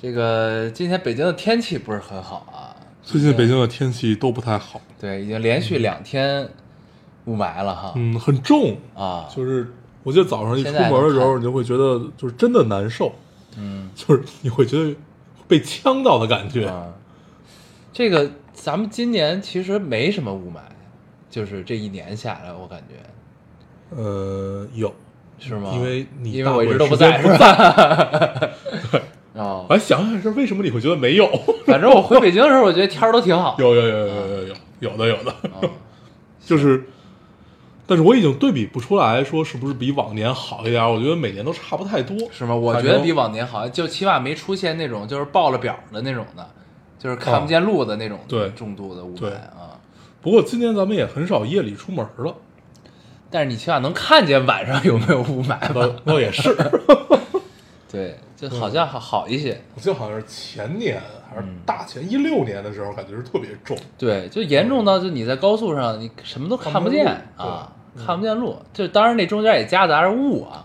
这个今天北京的天气不是很好啊，最近北京的天气都不太好，对，已经连续两天雾霾了哈。嗯，很重，啊，就是我记得早上一出门的时候，你就会觉得就是真的难受，嗯就是你会觉得被呛到的感觉。啊，这个咱们今年其实没什么雾霾，就是这一年下来，我感觉呃，有，是吗？因为你因为我一直都大部分时在，是间不吧？啊、我还想想是为什么你会觉得没有？反正我回北京的时候，我觉得天儿都挺好。有有有有有有有有的有的，就是，但是我已经对比不出来说是不是比往年好一点。我觉得每年都差不太多，是吗？我觉得比往年好，就起码没出现那种就是报了表的那种的，就是看不见路的那种对重度的雾霾啊。不过今年咱们也很少夜里出门了，但是你起码能看见晚上有没有雾霾吧？倒、哦、也是。对，就好像好好一些。我记得好像是前年还是嗯大前一六年的时候，感觉是特别重。对，就严重到就你在高速上，你什么都看不见啊，看不见路。就当然那中间也夹杂着雾啊，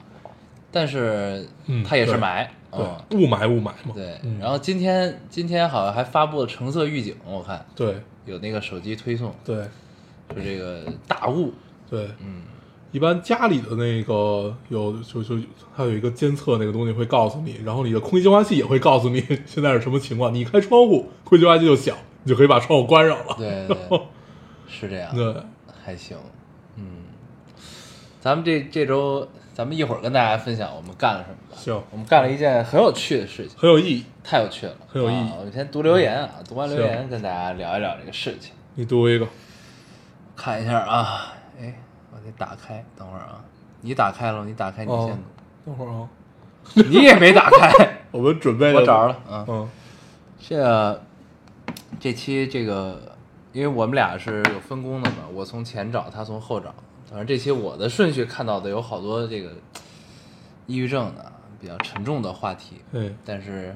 但是嗯它也是霾。对嗯，雾霾雾霾嘛。对嗯。然后今天今天好像还发布了橙色预警，我看对有那个手机推送，对就这个大雾。对，嗯，一般家里的那个有就就它有一个监测那个东西会告诉你，然后你的空气净化器也会告诉你现在是什么情况。你一开窗户，空气净化器就响，你就可以把窗户关上了。对对对，是这样。对，还行，嗯，咱们这这周，咱们一会儿跟大家分享我们干了什么吧。行，我们干了一件很有趣的事情，很有意义。太有趣了，很有意义啊我们先读留言啊，读完留言跟大家聊一聊这个事情。你读一个，看一下啊，哎，我得打开，等会儿啊，你打开了，你打开，你先哦等会儿啊，你也没打开，我们准备了，我找着了，嗯，嗯这这期这个，因为我们俩是有分工的嘛，我从前找，他从后找。反正这期我的顺序看到的有好多这个抑郁症的比较沉重的话题，对，但是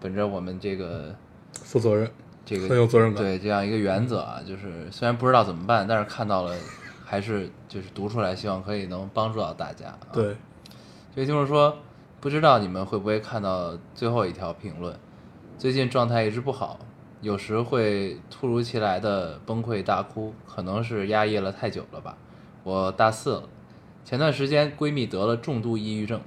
本着我们这个负责任，这个很有责任感。对这样一个原则啊，就是虽然不知道怎么办，但是看到了还是就是读出来，希望可以能帮助到大家、啊。对，这位听众说，不知道你们会不会看到最后一条评论？最近状态一直不好，有时会突如其来的崩溃大哭，可能是压抑了太久了吧。我大四了，前段时间闺蜜得了重度抑郁症，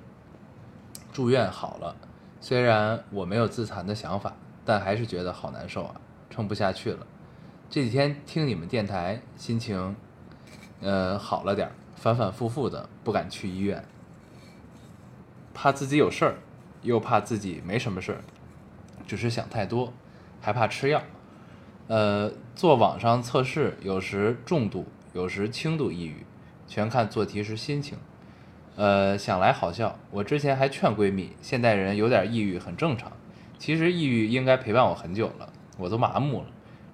住院好了。虽然我没有自残的想法，但还是觉得好难受啊，撑不下去了。这几天听你们电台，心情呃好了点儿，反反复复的不敢去医院。怕自己有事儿，又怕自己没什么事儿，只是想太多，还怕吃药。呃，做网上测试，有时重度，有时轻度抑郁，全看做题时心情。呃，想来好笑，我之前还劝闺蜜，现代人有点抑郁很正常。其实抑郁应该陪伴我很久了，我都麻木了，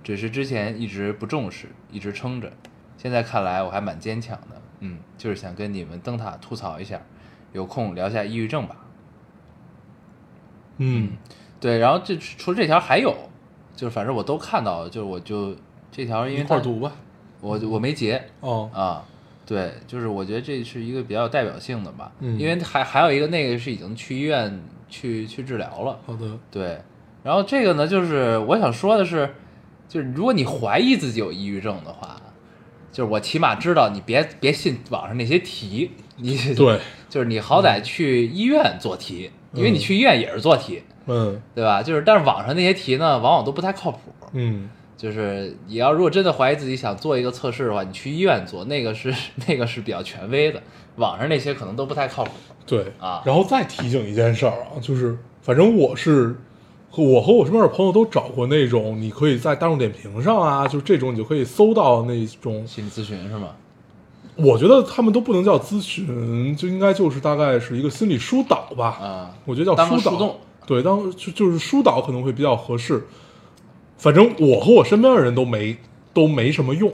只是之前一直不重视，一直撑着。现在看来我还蛮坚强的，嗯，就是想跟你们灯塔吐槽一下，有空聊下抑郁症吧。嗯。对，然后这除了这条还有，就是反正我都看到了，就是我就这条因为它一块读吧。我我没截哦，啊，对，就是我觉得这是一个比较有代表性的吧，嗯。因为还还有一个那个是已经去医院去去治疗了，好的，对，然后这个呢，就是我想说的是，就是如果你怀疑自己有抑郁症的话，就是我起码知道你别别信网上那些题，你对，就是你好歹去医院做题，因为你去医院也是做题，嗯对吧？就是但是网上那些题呢，往往都不太靠谱。嗯，就是你要如果真的怀疑自己想做一个测试的话，你去医院做，那个是 那个是比较权威的，网上那些可能都不太靠谱。对啊然后再提醒一件事儿啊，就是反正我是和我和我身边的朋友都找过那种，你可以在大众点评上啊，就这种你就可以搜到那种，心理咨询是吗？我觉得他们都不能叫咨询，就应该就是大概是一个心理疏导吧。啊，我觉得叫疏导，对，当就就是疏导可能会比较合适。反正我和我身边的人都没都没什么用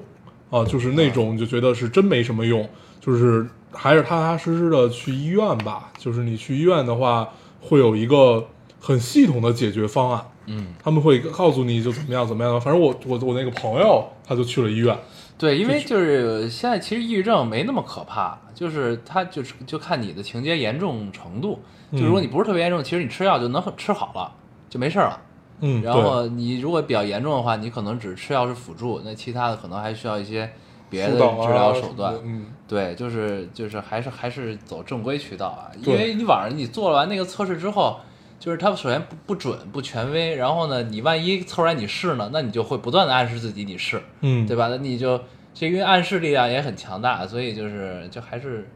啊，就是那种就觉得是真没什么用，就是还是踏踏实实的去医院吧。就是你去医院的话，会有一个很系统的解决方案，嗯，他们会告诉你就怎么样怎么样。反正我我我那个朋友他就去了医院，对，因为就是现在其实抑郁症没那么可怕，就是他就是就看你的情节严重程度。就如果你不是特别严重，其实你吃药就能吃好了，就没事儿了。嗯，然后你如果比较严重的话，你可能只吃药是辅助，那其他的可能还需要一些别的治疗手段。嗯，对，就是就是还是还是走正规渠道啊，因为你网上你做完那个测试之后，就是它首先不不准不权威，然后呢，你万一凑出来你是呢，那你就会不断的暗示自己你是，嗯，对吧？那你就这因为暗示力量也很强大，所以就是就还是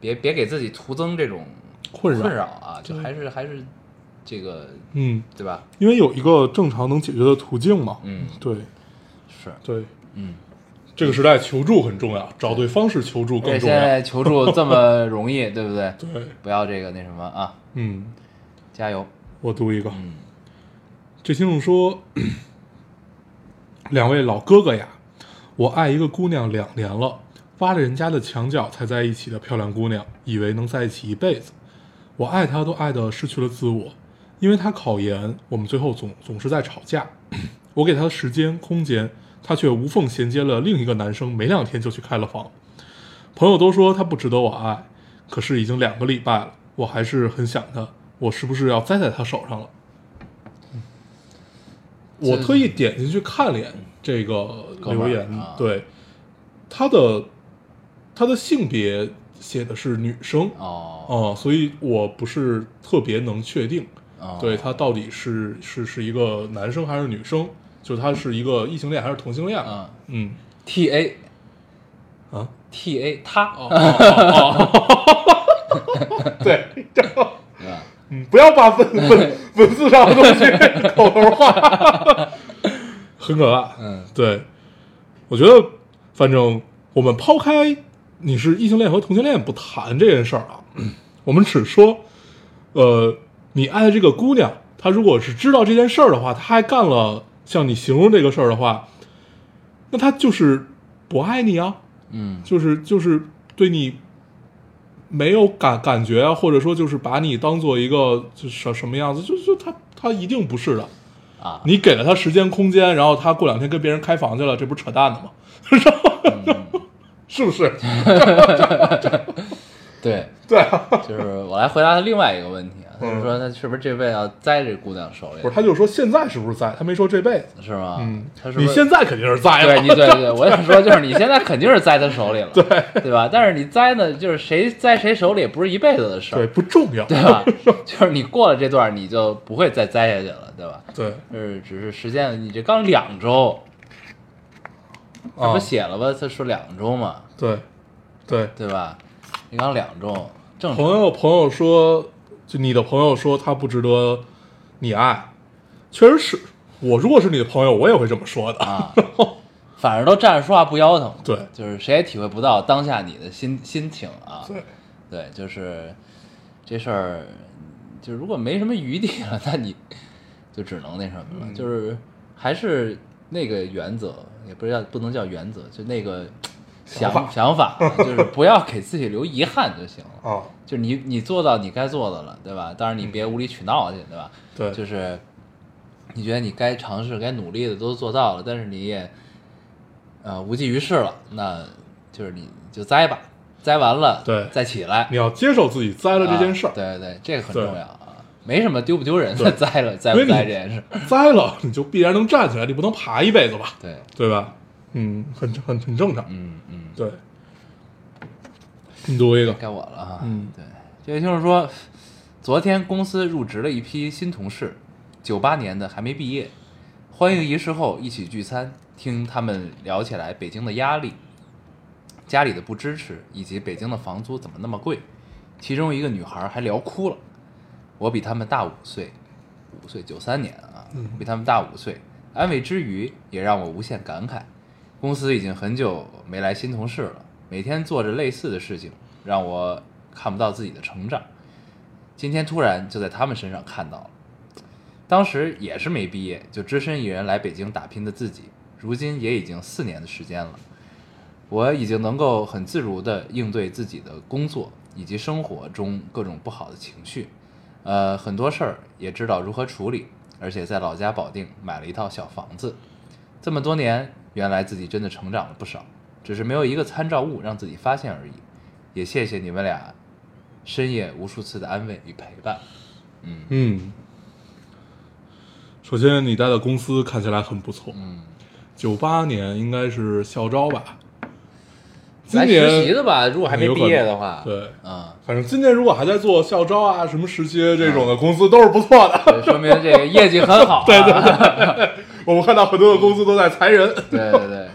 别别给自己徒增这种困扰困扰啊，就还是还是这个嗯，对吧？因为有一个正常能解决的途径嘛。嗯，对是，对，嗯。这个时代求助很重要，找对方式求助更对，重要。现在求助这么容易，对不对？对，不要这个那什么啊，嗯，加油。我读一个，嗯这听众说：“ 两位老哥哥呀，我爱一个姑娘两年了，挖着人家的墙角才在一起的漂亮姑娘，以为能在一起一辈子。我爱她都爱的失去了自我，因为她考研，我们最后总总是在吵架。我给她的时间空间，她却无缝衔接了另一个男生，没两天就去开了房。朋友都说她不值得我爱，可是已经两个礼拜了，我还是很想她。我是不是要栽在他手上了？”我特意点进去看了眼这个留言对他的他的性别写的是女生哦。哦、所以我不是特别能确定，哦，对他到底是是是一个男生还是女生，就他是一个异性恋还是同性恋？嗯。嗯，T A 啊？T A 他，哦哦哦，对，对。吧？嗯，不要把文文文字上的东西口头化，很可怕。嗯。对，我觉得，反正我们抛开你是异性恋和同性恋不谈这件事儿啊，我们只说，呃，你爱的这个姑娘，她如果是知道这件事儿的话，她还干了像你形容这个事儿的话，那她就是不爱你啊，嗯。就是就是对你没有感感觉啊，或者说就是把你当做一个就什什么样子，就就他他一定不是的。啊，你给了他时间空间，然后他过两天跟别人开房去了，这不是扯淡的吗？是不是？对，对啊，就是我来回答他另外一个问题嗯就说他是不是这辈子要栽这姑娘手里不是，，他就说现在是不是栽？他没说这辈子。是吗？嗯，他说你现在肯定是栽了。对你对对，我也是说，就是你现在肯定是栽他手里了，对对吧？但是你栽呢，就是谁栽谁手里也不是一辈子的事对，不重要。对吧？就是你过了这段，你就不会再栽下去了，对吧？对就是只是时间，你这刚两周，这啊不，写了吧？他说两周嘛，对对。对吧？你刚两周，正朋。友朋友说，就你的朋友说他不值得你爱，确实是我如果是你的朋友，我也会这么说的。啊，反正都站着说话不腰疼，对。就是谁也体会不到当下你的心心情啊。对，对，就是这事儿，就如果没什么余地了，那你就只能那什么了，嗯。就是还是那个原则，也不是叫不能叫原则，就那个想想法 就是不要给自己留遗憾就行了。啊，就你你做到你该做的了，对吧？当然你别无理取闹去，对吧？对。就是你觉得你该尝试、该努力的都做到了，但是你也呃无济于事了，那就是你就栽吧，栽完了对。再起来，你要接受自己栽了这件事儿。啊，对对对，这个很重要啊，没什么丢不丢人的，栽了栽不栽这件事，栽了你就必然能站起来，你不能爬一辈子吧？对，对吧？嗯，很很很正常。嗯嗯，对，你读一个，该我了哈。嗯对，这也就是说，昨天公司入职了一批新同事，九八年的还没毕业，欢迎仪式后一起聚餐，听他们聊起来北京的压力、家里的不支持，以及北京的房租怎么那么贵。其中一个女孩还聊哭了。我比他们大五岁，五岁九三年啊，嗯比他们大五岁。安慰之余，也让我无限感慨。公司已经很久没来新同事了，每天做着类似的事情，让我看不到自己的成长。今天突然就在他们身上看到了。当时也是没毕业就只身一人来北京打拼的自己，如今也已经四年的时间了。我已经能够很自如地应对自己的工作以及生活中各种不好的情绪，呃，很多事儿也知道如何处理，而且在老家保定买了一套小房子。这么多年，原来自己真的成长了不少，只是没有一个参照物让自己发现而已。也谢谢你们俩深夜无数次的安慰与陪伴。嗯嗯，首先你待的公司看起来很不错，嗯，九八年应该是校招吧？今来年实习的吧，如果还没毕业的话，对，嗯，反正今年如果还在做校招啊、什么实习这种的公司都是不错的。对说明这个业绩很好、啊。对 对对，我们看到很多的公司都在裁人。对对对，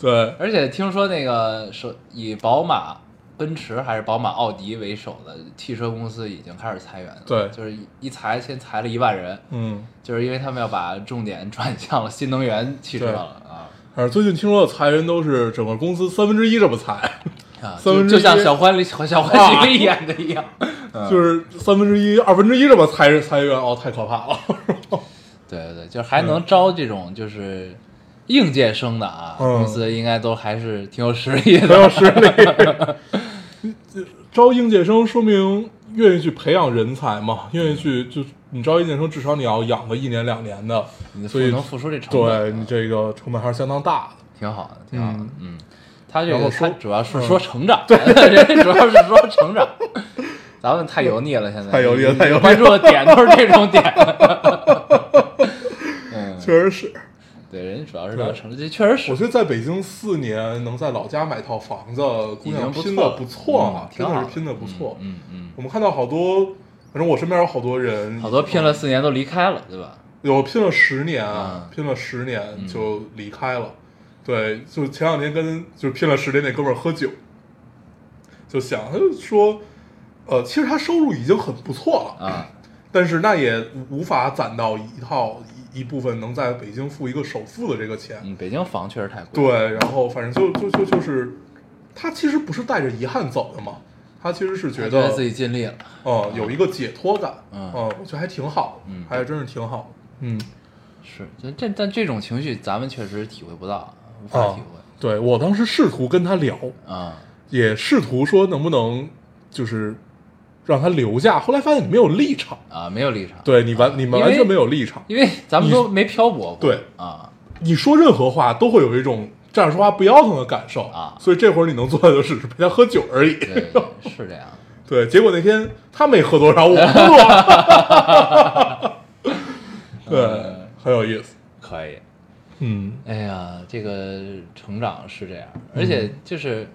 对，而且听说那个首以宝马、奔驰还是宝马、奥迪为首的汽车公司已经开始裁员了。对就是一一裁先裁了一万人，嗯，就是因为他们要把重点 转向了新能源汽车了啊反正最近听说的裁员都是整个公司三分之一这么裁，啊！三分之一就就像小欢里小欢喜里演的一样。嗯就是三分之一、二分之一这么裁人裁员，哦，太可怕了。对对对，就是还能招这种就是应届生的啊，嗯公司应该都还是挺有实力的。挺有实力。招应届生说明愿意去培养人才嘛，愿意去就你招应届生，至少你要养个一年两年的，你所以能付出这成本，对你这个成本还是相当大的。挺好的，挺好的嗯。嗯，他这个他主要是嗯说成长，人家 主要是说成长。咱们太油腻了，现在太油腻了你太油腻了关注的点都是这种点。嗯，确实是，对，人家主要是聊成长，这确实是。我觉得在北京四年能在老家买套房子，姑娘拼的不错了嗯，挺好的真的是拼的不错。嗯嗯我们看到好多，反正我身边有好多人，嗯，好多拼了四年都离开了，对吧？有拼了十年拼了十年嗯。就离开了。对，就前两天跟就是拼了十年那哥们儿喝酒，就想他就说，呃，其实他收入已经很不错了，啊，但是那也无无法攒到一套一一部分能在北京付一个首付的这个钱。嗯，北京房确实太贵。，对，然后反正就就就就是，他其实不是带着遗憾走的嘛，他其实是觉得自己尽力了。哦、有一个解脱感，嗯我觉得还挺好，嗯还真是挺好的，嗯。是，这这但这种情绪咱们确实体会不到，无法啊体会。对我当时试图跟他聊，啊，也试图说能不能就是让他留下，后来发现你没有立场，啊，没有立场。对你完你们完全没有立场，因为咱们都没漂泊过。对啊，你说任何话都会有一种站着说话不腰疼的感受啊所以这会儿你能做的就只是陪他喝酒而已。是这样。对，结果那天他没喝多少，我喝多了，对嗯，很有意思，可以。嗯，哎呀，这个成长是这样，而且就是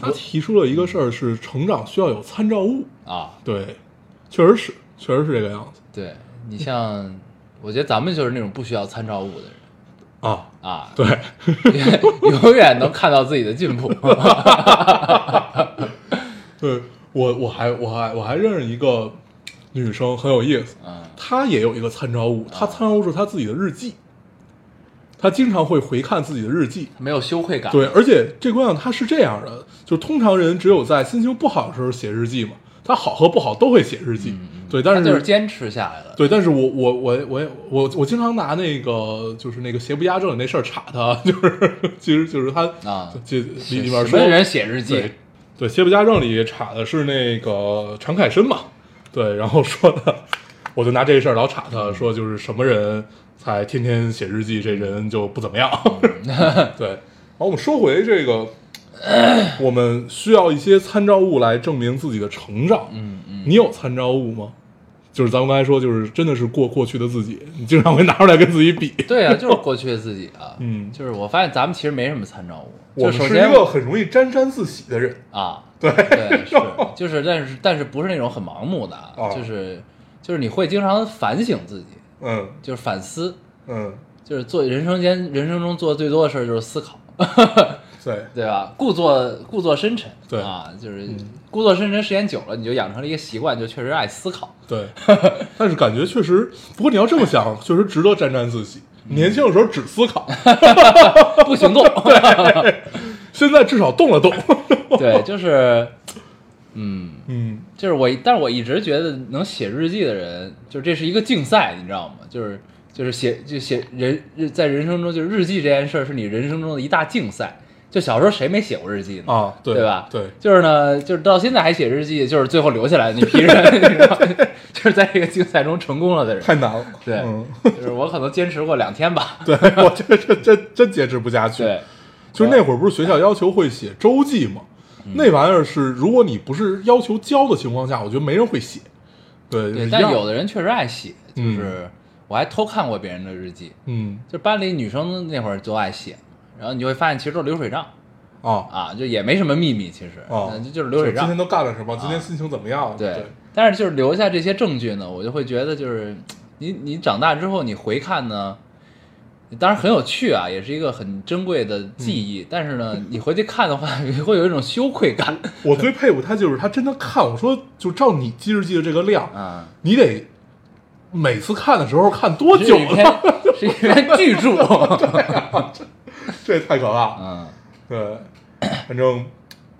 他提出了一个事儿是成长需要有参照物，啊，对，确实是，确实是这个样子对你像，我觉得咱们就是那种不需要参照物的人啊，啊，对。永远能看到自己的进步。对我，我还我还我还认识一个女生，很有意思。嗯她也有一个参照物，她参照物是她自己的日记。她经常会回看自己的日记。没有羞愧感。对，而且这姑娘她是这样的，就通常人只有在心情不好的时候写日记嘛，他好和不好都会写日记。对，但是就是坚持下来了。对，但是我我我我也我我经常拿那个就是那个邪不压正那事儿插他，就是其实就是他啊就里是里面说什么人写日记对，对，邪不压正里插的是那个常凯申嘛，对，然后说的，我就拿这事儿老插他，说就是什么人才天天写日记，这人就不怎么样。对，然后，我们说回这个，我们需要一些参照物来证明自己的成长。嗯嗯，你有参照物吗？就是咱们刚才说，就是真的是过过去的自己，你经常会拿出来跟自己比。对啊，就是过去的自己啊。嗯就是我发现咱们其实没什么参照物。我们是一个很容易沾沾自喜的人。啊，对对是，就是但是但是不是那种很盲目的啊，啊就是就是你会经常反省自己，嗯就是反思，嗯，就是做人生间人生中做的最多的事儿就是思考，对，对吧？故作故作深沉，对啊，就是故作深沉时间久了，你就养成了一个习惯，就确实爱思考。对，但是感觉确实，不过你要这么想，确实值得沾沾自喜。年轻的时候只思考，不行动，现在至少动了动。对，就是，嗯，嗯就是我，但是我一直觉得能写日记的人，就这是一个竞赛，你知道吗？就是就是写就写人日在人生中，就是日记这件事儿是你人生中的一大竞赛。就小时候谁没写过日记呢？啊，对对吧？对，就是呢，就是到现在还写日记，就是最后留下来的那批人，你知道吗？就是在这个竞赛中成功了的人。太难了。对嗯，就是我可能坚持过两天吧。对我这这真真坚持不下去。对，就是那会儿不是学校要求会写周记吗？嗯那玩意儿是，如果你不是要求交的情况下，我觉得没人会写。对，对，但有的人确实爱写，就嗯是我还偷看过别人的日记，嗯就班里女生那会儿就爱写，然后你就会发现其实都是流水账啊啊，就也没什么秘密，其实就就是流水账今天。都干了什么？今天心情怎么样？对对，但是就是留下这些证据呢，我就会觉得就是你你长大之后你回看呢，当然很有趣啊，也是一个很珍贵的记忆。但是呢，你回去看的话，你会有一种羞愧感我最佩服他就是他真的看，我说就照你记日记的这个量，啊。你得每次看的时候看多久呢？是一篇巨著，这也太可怕了。嗯。对，反正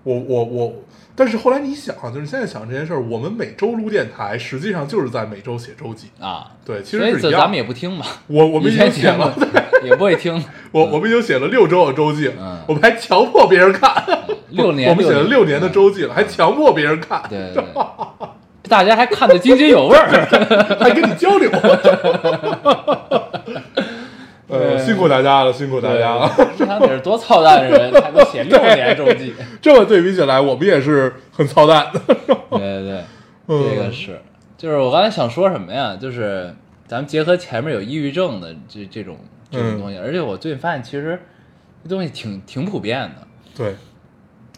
我我我，但是后来你想啊，就是现在想这件事儿，我们每周录电台，实际上就是在每周写周记。啊，对，其实是一样。咱们也不听嘛，我我们已经写了，也不会听，我我们已经写了六周的周记了，嗯。我们还强迫别人看，六年 我们写了六年。的周记了，嗯。还强迫别人看，对。大家还看得津津有味儿。还跟你交流。呃，辛苦大家了，辛苦大家了。对，他得是多操蛋的人才能写六年周记。这么对比起来，我们也是很操蛋 的。对对对，嗯这个是，就是我刚才想说什么呀？就是咱们结合前面有抑郁症的这这种这种东西，而且我最近发现其实这东西挺挺普遍的。对，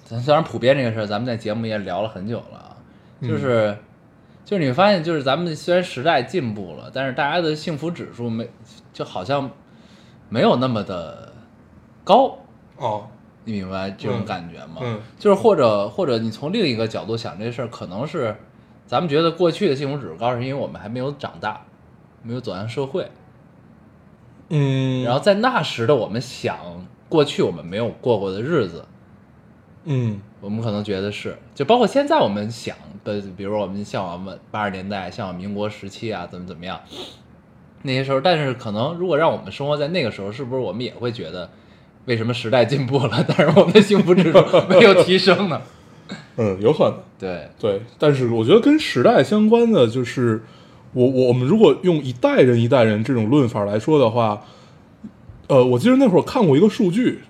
咱虽然普遍这个事儿，咱们在节目也聊了很久了啊，嗯就是、就是你会发现，就是咱们虽然时代进步了，但是大家的幸福指数没就好像没有那么的高，哦，你明白这种嗯感觉吗？嗯就是或者或者你从另一个角度想这事儿，可能是咱们觉得过去的幸福指数高，是因为我们还没有长大，没有走向社会，嗯，然后在那时的我们想过去我们没有过过的日子，嗯。我们可能觉得是，就包括现在我们想的，比如我们向往八八十年代，向往民国时期啊，怎么怎么样，那些时候，但是可能如果让我们生活在那个时候，是不是我们也会觉得，为什么时代进步了，但是我们的幸福指数没有提升呢？嗯，有可能。对，对，但是我觉得跟时代相关的就是，我我我们如果用一代人一代人这种论法来说的话，呃，我记得那会儿看过一个数据，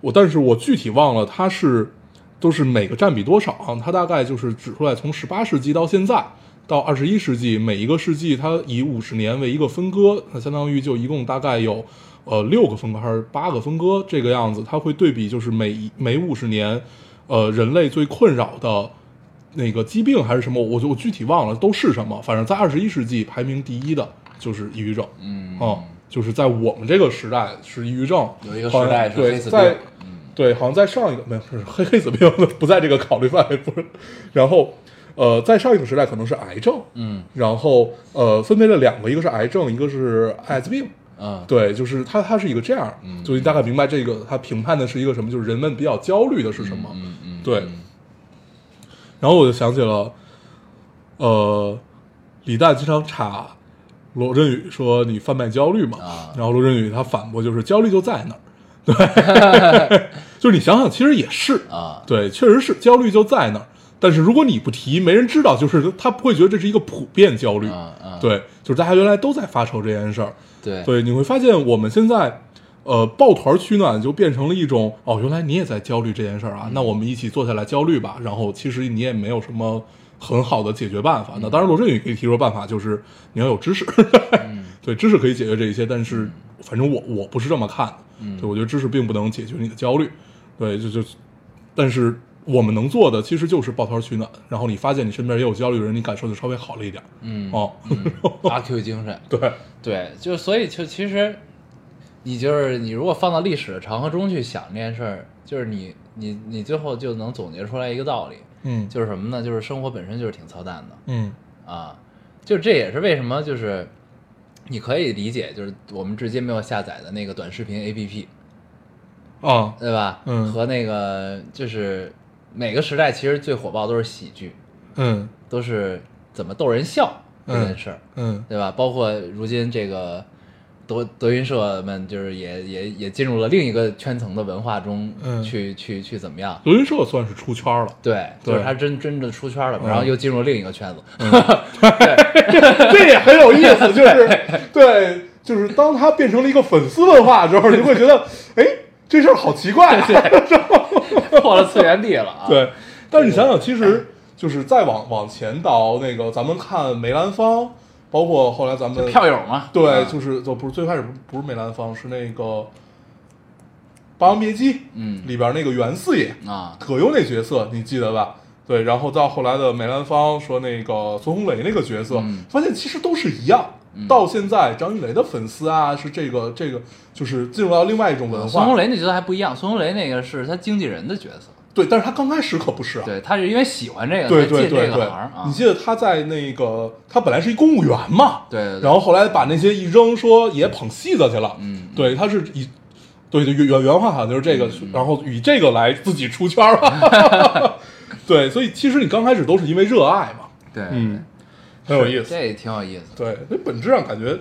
我但是我具体忘了它是都是每个占比多少啊，它大概就是指出来从十八世纪到现在到二十一世纪，每一个世纪它以五十年为一个分割，那相当于就一共大概有呃六个分割还是八个分割这个样子，它会对比就是每一每五十年，呃人类最困扰的。那个疾病还是什么，我就我具体忘了都是什么，反正在二十一世纪排名第一的就是抑郁症，嗯，哦，就是在我们这个时代是抑郁症，有一个时代是对黑死在对，好像在上一个没有是黑黑死病不在这个考虑范围，不是，然后呃，在上一个时代可能是癌症，嗯。然后呃，分为了两个，一个是癌症，一个是艾滋病。嗯，对，就是它，它是一个这样，嗯。就你大概明白这个，它评判的是一个什么，就是人们比较焦虑的是什么，嗯嗯，对嗯。然后我就想起了，呃，李诞经常查罗振宇说你贩卖焦虑嘛，啊。然后罗振宇他反驳就是焦虑就在那儿，对，就是你想想，其实也是，啊，对，确实是焦虑就在那儿，但是如果你不提，没人知道，就是他不会觉得这是一个普遍焦虑，对，就是大家原来都在发愁这件事儿，对。对，你会发现我们现在，呃，抱团取暖就变成了一种哦，原来你也在焦虑这件事儿啊，嗯。那我们一起坐下来焦虑吧。然后其实你也没有什么很好的解决办法。那嗯当然，罗振宇可以提出办法就是你要有知识，嗯。对，知识可以解决这一切，但是反正我我不是这么看的，嗯。对我觉得知识并不能解决你的焦虑，对，就就，但是。我们能做的其实就是抱团取暖，然后你发现你身边也有焦虑的人，你感受就稍微好了一点。嗯哦，嗯阿 Q 精神，对，对，就所以就其实，你就是你如果放到历史的长河中去想这件事儿，就是你你你最后就能总结出来一个道理，嗯，就是什么呢？就是生活本身就是挺操蛋的。嗯。啊，就这也是为什么就是你可以理解，就是我们至今没有下载的那个短视频 APP，啊，对吧？嗯。和那个就是每个时代其实最火爆都是喜剧，嗯。都是怎么逗人笑这件事儿，嗯。对吧？包括如今这个德德云社们，就是也也也进入了另一个圈层的文化中嗯。去、去去怎么样？德云社算是出圈了，对，就是他真真的出圈了，嗯。然后又进入另一个圈子。这也很有意思，就是对，就是当他变成了一个粉丝文化之后，你就会觉得，哎，这事儿好奇怪、啊，破了次元壁了啊！对。但是你想想，其实就是再往往前倒，那个咱们看梅兰芳，包括后来咱们票友嘛，对，啊就是就不是最开始不不是梅兰芳，是那个《霸王别姬》嗯里边那个袁四爷，啊，葛优那角色你记得吧？对，然后到后来的梅兰芳说那个孙红雷那个角色，嗯发现其实都是一样。嗯到现在，张云雷的粉丝啊，是这个这个，就是进入到另外一种文化。孙红雷那角色还不一样，孙红雷那个是他经纪人的角色，对，但是他刚开始可不是啊。对他是因为喜欢这个对才进这个对对对。你记得他在那个，他本来是一公务员嘛，对对对然后后来把那些一扔，说也捧戏子去了。嗯对，他是以，对对原原原话好像就是这个，嗯然后以这个来自己出圈了。对，所以其实你刚开始都是因为热爱嘛，对，嗯，很有意思。这也挺有意思对，那本质上感觉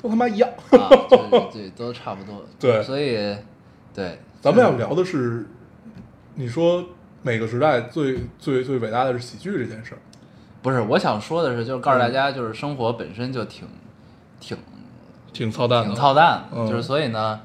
都他妈一样。啊，对对，都差不多。对所以对，咱们要聊的是，你说每个时代最最最伟大的是喜剧这件事儿。不是我想说的是，就是告诉大家，就是生活本身就挺挺挺操蛋的，挺操蛋，嗯就是所以呢，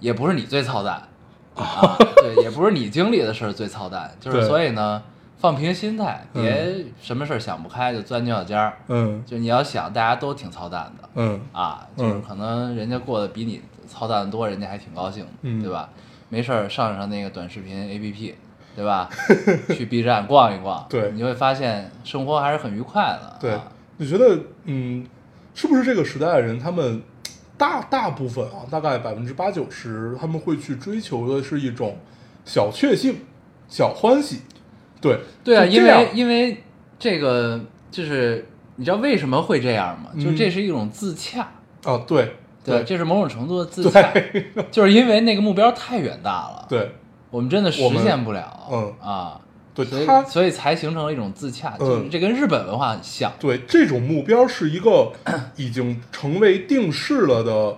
也不是你最操蛋 啊，对，也不是你经历的事儿最操蛋，就是所以呢，放平心态，嗯别什么事儿想不开就钻牛角尖儿，嗯就你要想大家都挺操蛋的嗯啊，就是嗯可能人家过得比你操蛋的多，人家还挺高兴，嗯对吧？没事儿上上那个短视频 APP。对吧？去 B 站逛一逛，对你会发现生活还是很愉快的。对啊，你觉得，嗯，是不是这个时代的人，他们大大部分啊，大概百分之八九十，他们会去追求的是一种小确幸、小欢喜。对，对啊，因为因为这个就是你知道为什么会这样吗？嗯。就这是一种自洽，啊，对对，这是某种程度的自洽，就是因为那个目标太远大了，，对我们真的实现不了，嗯啊，所以对他所以才形成了一种自洽，嗯就是这跟日本文化很像，对，这种目标是一个已经成为定式了的，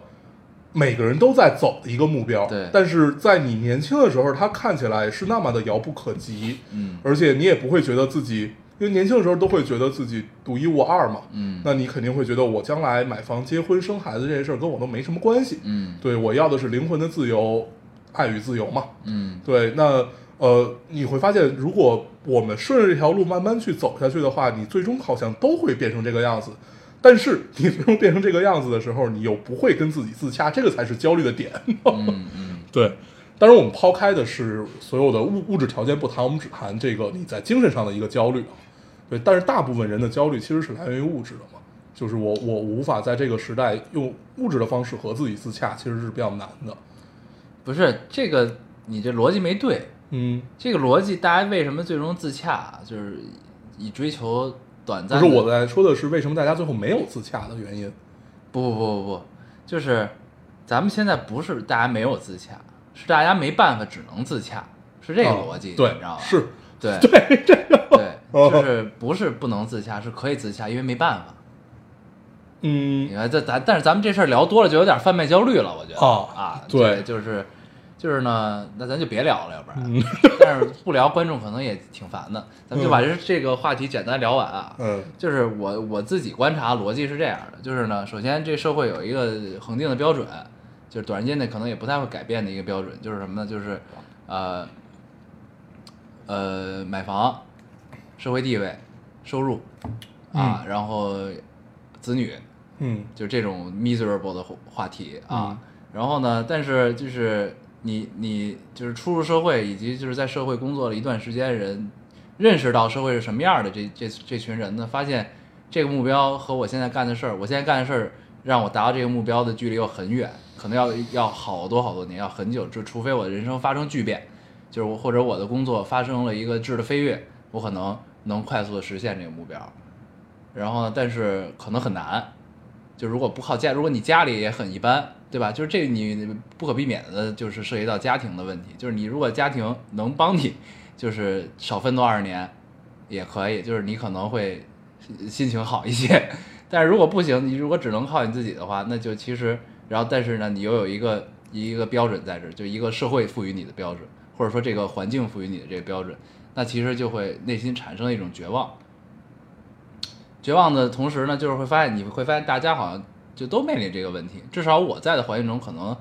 每个人都在走的一个目标。对但是在你年轻的时候，它看起来是那么的遥不可及，嗯而且你也不会觉得自己，因为年轻的时候都会觉得自己独一无二嘛。嗯那你肯定会觉得我将来买房、结婚、生孩子这些事儿跟我都没什么关系。嗯对我要的是灵魂的自由，爱与自由嘛。嗯对，那呃，你会发现，如果我们顺着这条路慢慢去走下去的话，你最终好像都会变成这个样子。但是你最终变成这个样子的时候，你又不会跟自己自洽，这个才是焦虑的点。嗯嗯，对，当然我们抛开的是所有的物物质条件不谈，我们只谈这个你在精神上的一个焦虑啊。对，但是大部分人的焦虑其实是来源于物质的嘛，就是我我无法在这个时代用物质的方式和自己自洽，其实是比较难的。不是这个你这逻辑没对，嗯，这个逻辑大家为什么最终自洽，就是以追求短不暂的，是我在说的是为什么大家最后没有自洽的原因。不不不不不，就是咱们现在不是大家没有自洽，是大家没办法只能自洽，是这个啊逻辑，对你知道吧？是，对对，这个，对，哦就是不是不能自洽，是可以自洽，因为没办法。嗯你看这咱，但是咱们这事儿聊多了，就有点贩卖焦虑了，我觉得啊啊，对这就是就是呢，那咱就别聊了，要不然，嗯 但是不聊，观众可能也挺烦的，咱们就把这这个话题简单聊完啊。嗯就是我我自己观察逻辑是这样的，就是呢，首先这社会有一个恒定的标准，就是短时间内可能也不太会改变的一个标准，就是什么呢？就是呃呃买房、社会地位、收入啊，然后子女，嗯就这种 miserable 的话话题啊。嗯然后呢，但是就是你你就是初入社会，以及就是在社会工作了一段时间人，认识到社会是什么样的这这这群人呢，发现这个目标和我现在干的事儿，我现在干的事儿让我达到这个目标的距离又很远，可能要要好多好多年，要很久，就除非我的人生发生巨变，就是我或者我的工作发生了一个质的飞跃，我可能能快速的实现这个目标。然后呢，但是可能很难，就如果不靠家，如果你家里也很一般，对吧？就是这你不可避免的，就是涉及到家庭的问题。就是你如果家庭能帮你就是少奋斗二十年也可以，就是你可能会心情好一些。但是如果不行，你如果只能靠你自己的话，那就其实，然后但是呢，你又有一个一个标准在这，就一个社会赋予你的标准，或者说这个环境赋予你的这个标准，那其实就会内心产生一种绝望。绝望的同时呢，就是会发现你会发现大家好像就都面临这个问题，至少我在的环境中可能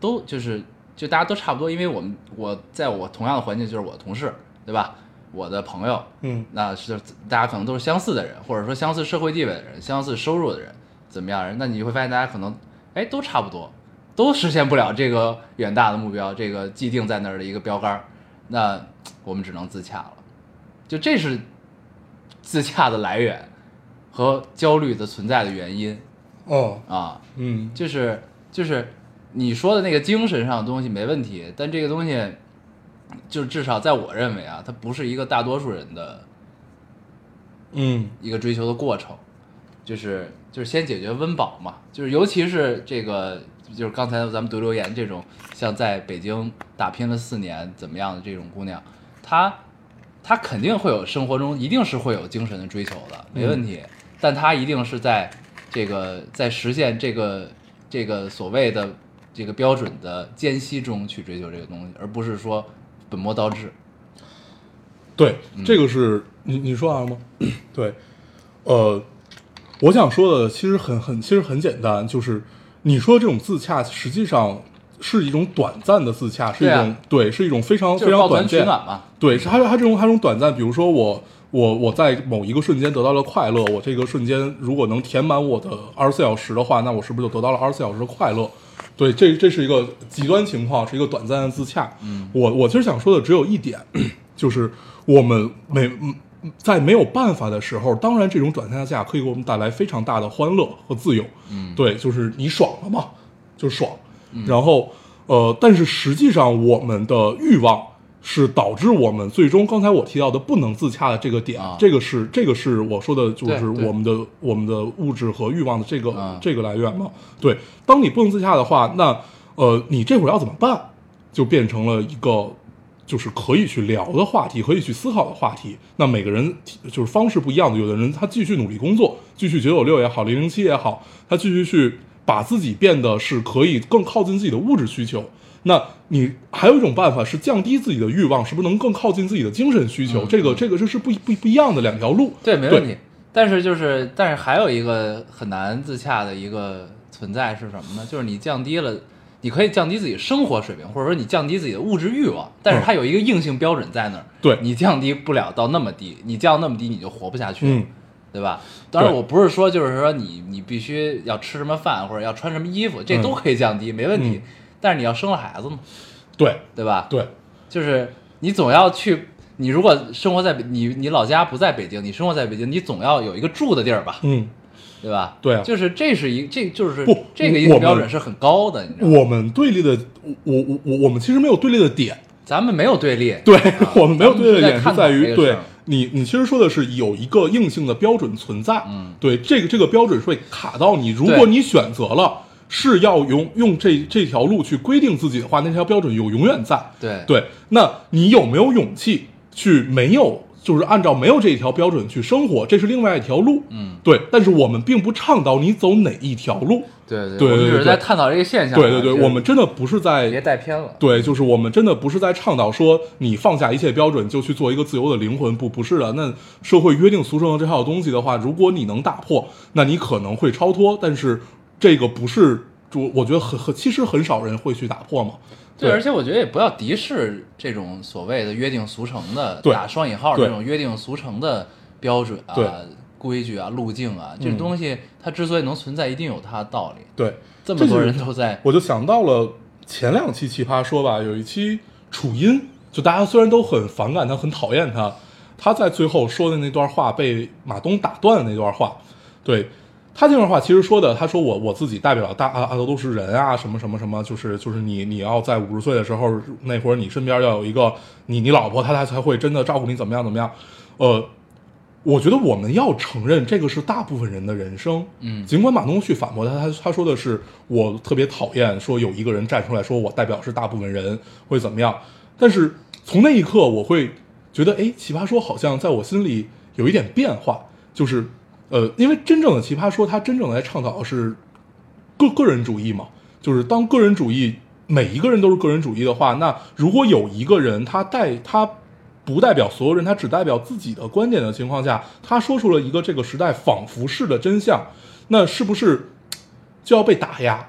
都就是就大家都差不多，因为我们我在我同样的环境就是我的同事，对吧？我的朋友，嗯那是大家可能都是相似的人，或者说相似社会地位的人，相似收入的人，怎么样人？那你会发现大家可能哎都差不多，都实现不了这个远大的目标，这个既定在那儿的一个标杆儿，那我们只能自洽了。就这是自洽的来源和焦虑的存在的原因哦啊，嗯。就是就是你说的那个精神上的东西没问题，但这个东西，就至少在我认为啊，它不是一个大多数人的嗯。一个追求的过程，就是就是先解决温饱嘛，就是尤其是这个就是刚才咱们读留言这种像在北京打拼了四年怎么样的这种姑娘，她她肯定会有生活中一定是会有精神的追求的，没问题，但她一定是在这个在实现这个这个所谓的这个标准的间隙中去追求这个东西，而不是说本末倒置。对，嗯这个是你你说完了吗？对，呃，我想说的其实很很其实很简单，就是你说这种自洽，实际上是一种短暂的自洽，是一种对，是一种非常非常短暂暖嘛，对，是它它这种它这种短暂，比如说我我我在某一个瞬间得到了快乐，我这个瞬间如果能填满我的二十四小时的话，那我是不是就得到了二十四小时的快乐？对，这这是一个极端情况，是一个短暂的自洽。嗯，我我其实想说的只有一点，就是我们没嗯在没有办法的时候，当然这种短暂的假可以给我们带来非常大的欢乐和自由。嗯对，就是你爽了嘛，就爽。然后呃，但是实际上我们的欲望是导致我们最终刚才我提到的不能自洽的这个点，啊这个是这个是我说的，就是我们的我们的物质和欲望的这个、啊这个来源嘛。对，当你不能自洽的话，那呃，你这会儿要怎么办？就变成了一个就是可以去聊的话题，可以去思考的话题。那每个人就是方式不一样的，有的人他继续努力工作，继续九九六也好，零零七也好，他继续去把自己变得是可以更靠近自己的物质需求。那你还有一种办法是降低自己的欲望，是不是能更靠近自己的精神需求？嗯这个嗯这个这是不不不一样的两条路。对，没问题。但是就是，但是还有一个很难自洽的一个存在是什么呢？就是你降低了，你可以降低自己生活水平，或者说你降低自己的物质欲望，但是它有一个硬性标准在那儿，对你降低不了到那么低，你降那么低你就活不下去了。嗯对吧？当然，我不是说就是说你你必须要吃什么饭或者要穿什么衣服，这嗯都可以降低，没问题。嗯但是你要生了孩子嘛，对。对吧？对，就是你总要去，你如果生活在北，你你老家不在北京，你生活在北京，你总要有一个住的地儿吧，嗯，对吧？对啊。就是这是一这就是不这个一个标准是很高的，你知道吗？我们对立的，我我我我们其实没有对立的点。咱们没有对立，对、我们没有对立的点在于，对你你其实说的是有一个硬性的标准存在，嗯。对，这个这个标准是会卡到你，如果你选择了是要用用这这条路去规定自己的话，那条标准有永远在，对。对，那你有没有勇气去没有就是按照没有这一条标准去生活，这是另外一条路，嗯，对，但是我们并不倡导你走哪一条路，对对对对我们只是在对探讨这个现象啊，对对对，我们真的不是在别带偏了，对，就是我们真的不是在倡导说你放下一切标准就去做一个自由的灵魂，不不是的。那社会约定俗成的这套东西的话，如果你能打破，那你可能会超脱，但是这个不是，我我觉得很很，其实很少人会去打破嘛。对，而且我觉得也不要敌视这种所谓的约定俗成的对打双引号的这种约定俗成的标准对。啊、规矩啊、路径啊，这嗯。东西它之所以能存在，一定有它的道理。对，这么多人都在，我就想到了前两期奇葩说吧，有一期楚音，就大家虽然都很反感他，很讨厌他，他在最后说的那段话被马东打断的那段话，对他这段话其实说的，他说我我自己代表大啊啊都是人啊，什么什么什么，就是就是你你要在五十岁的时候，那会儿你身边要有一个你你老婆，她才才会真的照顾你怎么样怎么样，呃。我觉得我们要承认这个是大部分人的人生，嗯。尽管马东旭反驳他，他他说的是我特别讨厌说有一个人站出来说我代表是大部分人会怎么样，但是从那一刻我会觉得哎，奇葩说好像在我心里有一点变化，就是呃，因为真正的奇葩说，它真正来倡导的是个个人主义嘛，就是当个人主义每一个人都是个人主义的话，那如果有一个人他代他不代表所有人，他只代表自己的观点的情况下，他说出了一个这个时代仿佛是的真相，那是不是就要被打压？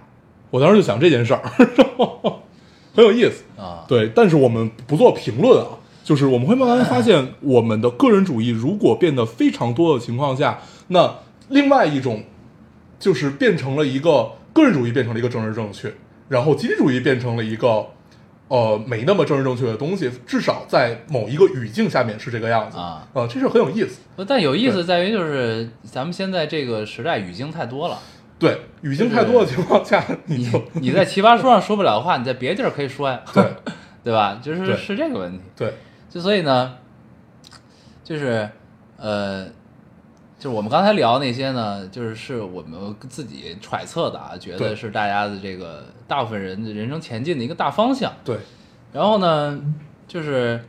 我当时就想这件事儿，很有意思。啊，对，但是我们不做评论啊，就是我们会慢慢发现，我们的个人主义如果变得非常多的情况下，那另外一种就是变成了一个个人主义变成了一个政治正确，然后集体主义变成了一个呃没那么政治正确的东西，至少在某一个语境下面是这个样子啊呃这事很有意思。不但有意思在于就是咱们现在这个时代语境太多了，对，语境太多的情况下，你你就你在奇葩说上说不了话，你在别地儿可以说呀，对对吧？就是是这个问题。对，就所以呢，就是呃，就是我们刚才聊那些呢，就是是我们自己揣测的啊，觉得是大家的这个大部分人的人生前进的一个大方向。对，然后呢，就是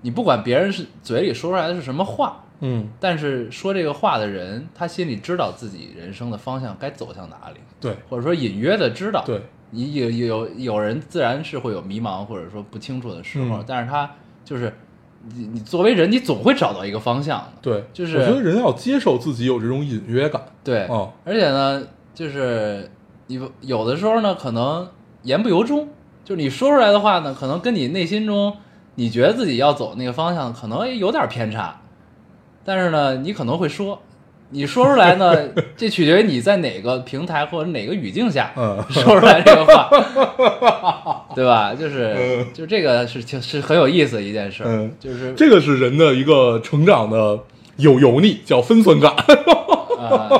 你不管别人是嘴里说出来的是什么话，嗯，但是说这个话的人，他心里知道自己人生的方向该走向哪里，对，或者说隐约的知道。对，你有有有人自然是会有迷茫或者说不清楚的时候，嗯。但是他就是你你作为人，你总会找到一个方向的。对，就是我觉得人要接受自己有这种隐约感。对，嗯而且呢，就是你有的时候呢，可能言不由衷，就是你说出来的话呢，可能跟你内心中你觉得自己要走那个方向，可能有点偏差，但是呢，你可能会说。你说出来呢，这取决于你在哪个平台或者哪个语境下嗯说出来这个话，对吧？就是嗯就这个是挺是很有意思的一件事，嗯就是这个是人的一个成长的有油腻，叫分寸感。啊，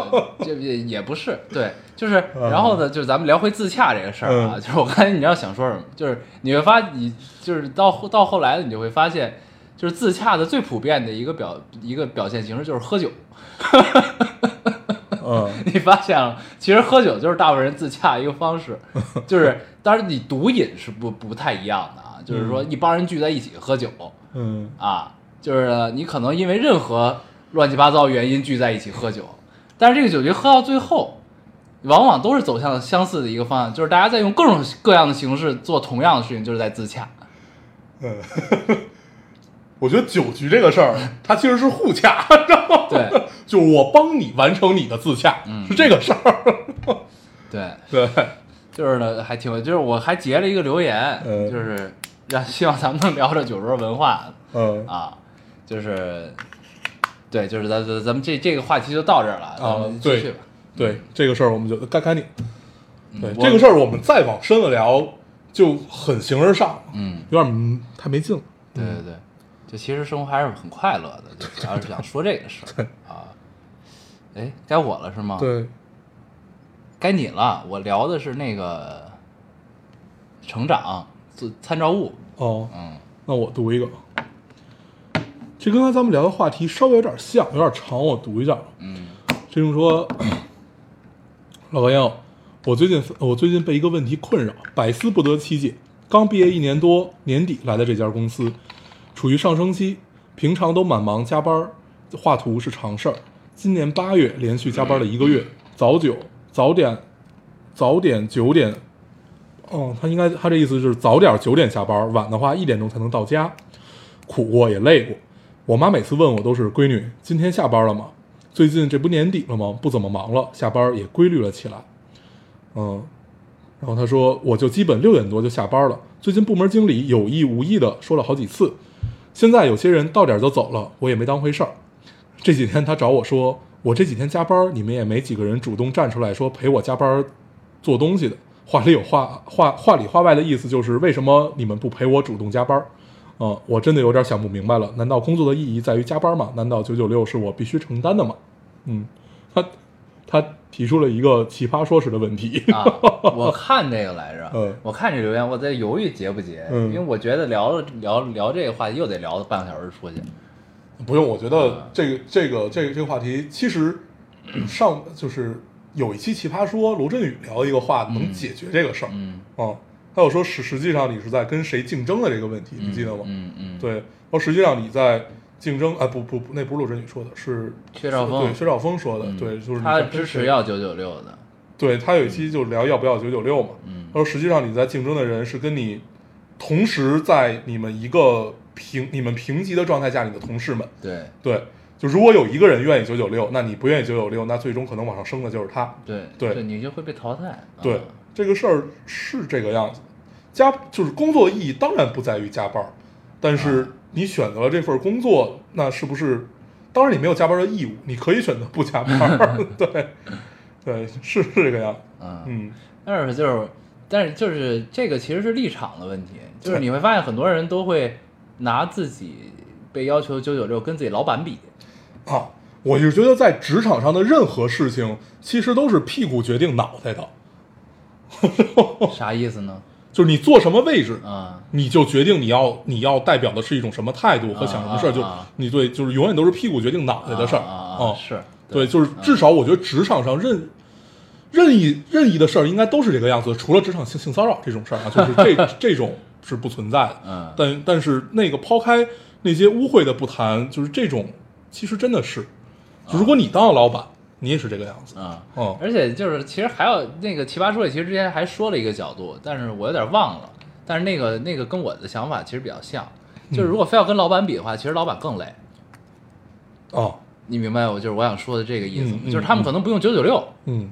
这也也不是，对，就是，嗯然后呢，就是咱们聊回自洽这个事儿啊，嗯就是我刚才你知道想说什么，就是你会发，你就是到后到后来，你就会发现，就是自洽的最普遍的一个表一个表现形式就是喝酒，嗯。你发现了，其实喝酒就是大部分人自洽一个方式，就是当然你毒瘾是不不太一样的啊，就是说一帮人聚在一起喝酒嗯。啊，就是你可能因为任何乱七八糟原因聚在一起喝酒，但是这个酒局喝到最后，往往都是走向相似的一个方向，就是大家在用各种各样的形式做同样的事情，就是在自洽。嗯，我觉得酒局这个事儿，它其实是互洽，知道吗？对，就是我帮你完成你的自洽，嗯是这个事儿。对，对，就是呢，还挺，就是我还截了一个留言，嗯就是让希望咱们能聊聊酒桌文化嗯啊，就是对，就是咱咱咱们这这个话题就到这儿了，咱们继续对吧。对，这个事儿我们就该该你。对这个事儿，我们再往深了聊，就很形而上，嗯，有点嗯太没劲了。对对对，就其实生活还是很快乐的，就主要是想说这个事儿啊。哎，该我了是吗？，对，该你了。我聊的是那个成长做参照物，哦，嗯那我读一个，这跟刚才咱们聊的话题稍微有点像，有点长，我读一下。嗯这种说，老高烟，我最近我最近被一个问题困扰，百思不得其解。刚毕业一年多，年底来的这家公司，处于上升期，平常都满忙加班，画图是常事儿。今年八月连续加班了一个月，早九早点早点九点，哦，他应该他这意思就是早点九点下班，晚的话一点钟才能到家，苦过也累过。我妈每次问我都是闺女，今天下班了吗？最近这不年底了吗？不怎么忙了，下班也规律了起来。嗯，然后他说，我就基本六点多就下班了。最近部门经理有意无意的说了好几次，现在有些人到点就走了，我也没当回事儿。这几天他找我说，我这几天加班，你们也没几个人主动站出来说陪我加班做东西的。话里有话话话里话外的意思就是，为什么你们不陪我主动加班？嗯，我真的有点想不明白了。难道工作的意义在于加班吗？难道九九六是我必须承担的吗？嗯，他他提出了一个奇葩说式的问题。啊，我看这个来着，嗯我看这留言，我在犹豫结不结，嗯因为我觉得聊了聊聊这个话题又得聊半个小时出去。不用，我觉得这个这个这个这个话题，其实上就是有一期奇葩说，罗振宇聊一个话能解决这个事儿。嗯哦，他有说实实际上你是在跟谁竞争的这个问题，你记得吗？嗯嗯，对，说实际上你在竞争，啊不不不，那不是陆振宇说的，是薛兆丰对薛兆丰说的，嗯对，就是你他支持要九九六的，对他有一期就聊要不要九九六嘛，嗯他说实际上你在竞争的人是跟你同时在你们一个平你们平级的状态下，你的同事们，对对，就如果有一个人愿意九九六，那你不愿意九九六，那最终可能往上升的就是他，对对你就会被淘汰。对啊，这个事儿是这个样子。加就是工作意义当然不在于加班，但是啊你选择了这份工作，那是不是？当然你没有加班的义务，你可以选择不加班。对，对，是是这个样。嗯，嗯，但是就是，但是就是这个其实是立场的问题，就是你会发现很多人都会拿自己被要求九九六跟自己老板比，啊，我是觉得在职场上的任何事情，其实都是屁股决定脑袋的，啥意思呢？就是你坐什么位置，啊，你就决定你要你要代表的是一种什么态度和想什么事儿，就你对，就是永远都是屁股决定脑袋的事儿。啊是对，就是至少我觉得职场上任任意任意的事儿应该都是这个样子，除了职场性性骚扰这种事儿啊，就是这 这种是不存在的。嗯。但但是那个抛开那些污秽的不谈，就是这种其实真的是，就如果你当了老板，你也是这个样子。啊。哦，而且就是，其实还有那个奇葩说里，其实之前还说了一个角度，但是我有点忘了。但是那个那个跟我的想法其实比较像，就是如果非要跟老板比的话，其实老板更累。哦，你明白我就是我想说的这个意思。就是他们可能不用九九六，嗯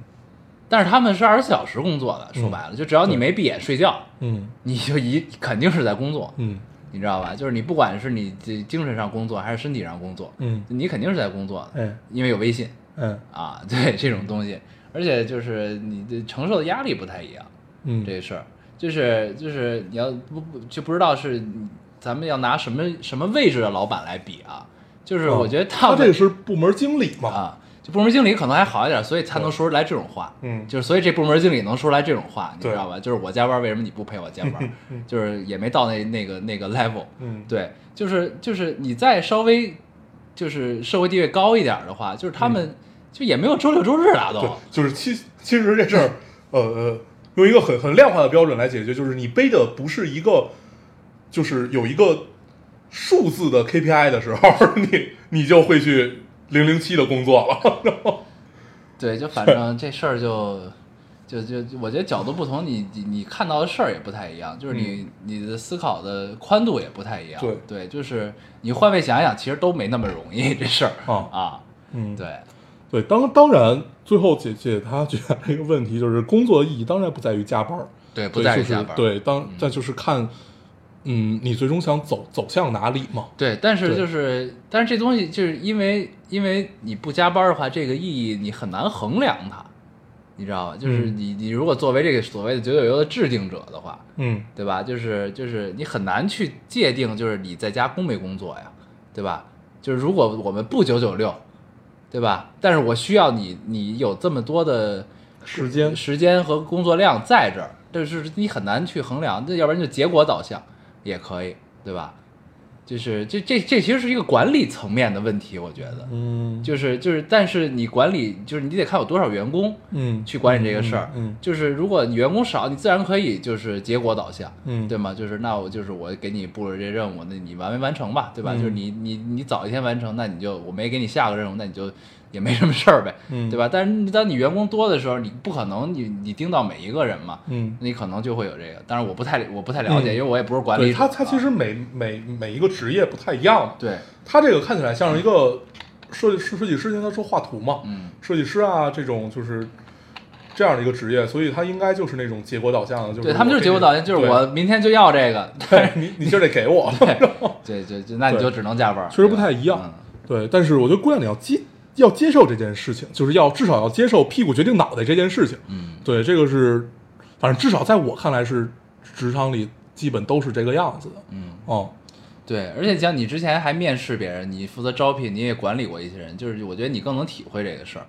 但是他们是二十四小时工作的。说白了，就只要你没闭眼睡觉，嗯。你就一肯定是在工作，嗯。你知道吧？就是你不管是你这精神上工作还是身体上工作，嗯。你肯定是在工作的，哎因为有微信嗯啊，对这种东西，而且就是你的承受的压力不太一样。嗯，这事儿，就是就是你要不不就不知道是咱们要拿什么什么位置的老板来比啊？就是我觉得哦他们这个是部门经理嘛？啊，就部门经理可能还好一点，所以才能说出来这种话。嗯就是所以这部门经理能说出来这种话，你知道吧？就是我加班，为什么你不陪我加班？就是也没到那那个那个 level。嗯对，就是就是你再稍微就是社会地位高一点的话，就是他们就也没有周六周日了都。对，就是其其实这事儿，呃呃，用一个很很量化的标准来解决，就是你背的不是一个，就是有一个数字的 KPI 的时候，你你就会去零零七的工作了。对，就反正这事儿就就就就我觉得角度不同，你你你看到的事儿也不太一样，就是你、你的思考的宽度也不太一样。对对，就是你换位想想，其实都没那么容易这事儿啊啊。嗯，对，对，当当然，最后解解他解答这个问题，就是工作意义当然不在于加班儿，对，不在于加班。对，当但就是看，嗯，你最终想走走向哪里嘛？对，但是就是，但是这东西就是因为因为你不加班的话，这个意义你很难衡量它，你知道吧？就是嗯你你如果作为这个所谓的九九六的制定者的话，嗯对吧？就是就是你很难去界定，就是你在家工没工作呀，对吧？就是如果我们不九九六，对吧？但是我需要你，你有这么多的时间时间和工作量在这儿，这是你很难去衡量。那要不然就结果导向也可以，对吧？就是这这这其实是一个管理层面的问题，我觉得，嗯就是就是，但是你管理就是你得看有多少员工，嗯去管理这个事儿。嗯就是如果你员工少，你自然可以就是结果导向，嗯对吗？就是那我就是我给你布置这任务，那你完没完成吧，对吧？嗯就是你你你早一天完成，那你就我没给你下个任务，那你就也没什么事儿呗，嗯对吧？但是当你员工多的时候，你不可能你你盯到每一个人嘛，嗯，你可能就会有这个。但是我不太我不太了解，嗯因为我也不是管理他他其啊实每每每一个职业不太一样。对，他这个看起来像是一个设计师设计师，应该说画图嘛，嗯，设计师啊这种就是这样的一个职业，所以他应该就是那种结果导向的，就是对他们就是结果导向，就是我明天就要这个，对你你就得给我，对对对，那你就只能加班，确实不太一样嗯对，但是我觉得姑娘你要接要接受这件事情，就是要至少要接受屁股决定脑袋这件事情。嗯，对，这个是，反正至少在我看来是职场里基本都是这个样子的。嗯。哦，对，而且像你之前还面试别人，你负责招聘，你也管理过一些人，就是我觉得你更能体会这个事儿。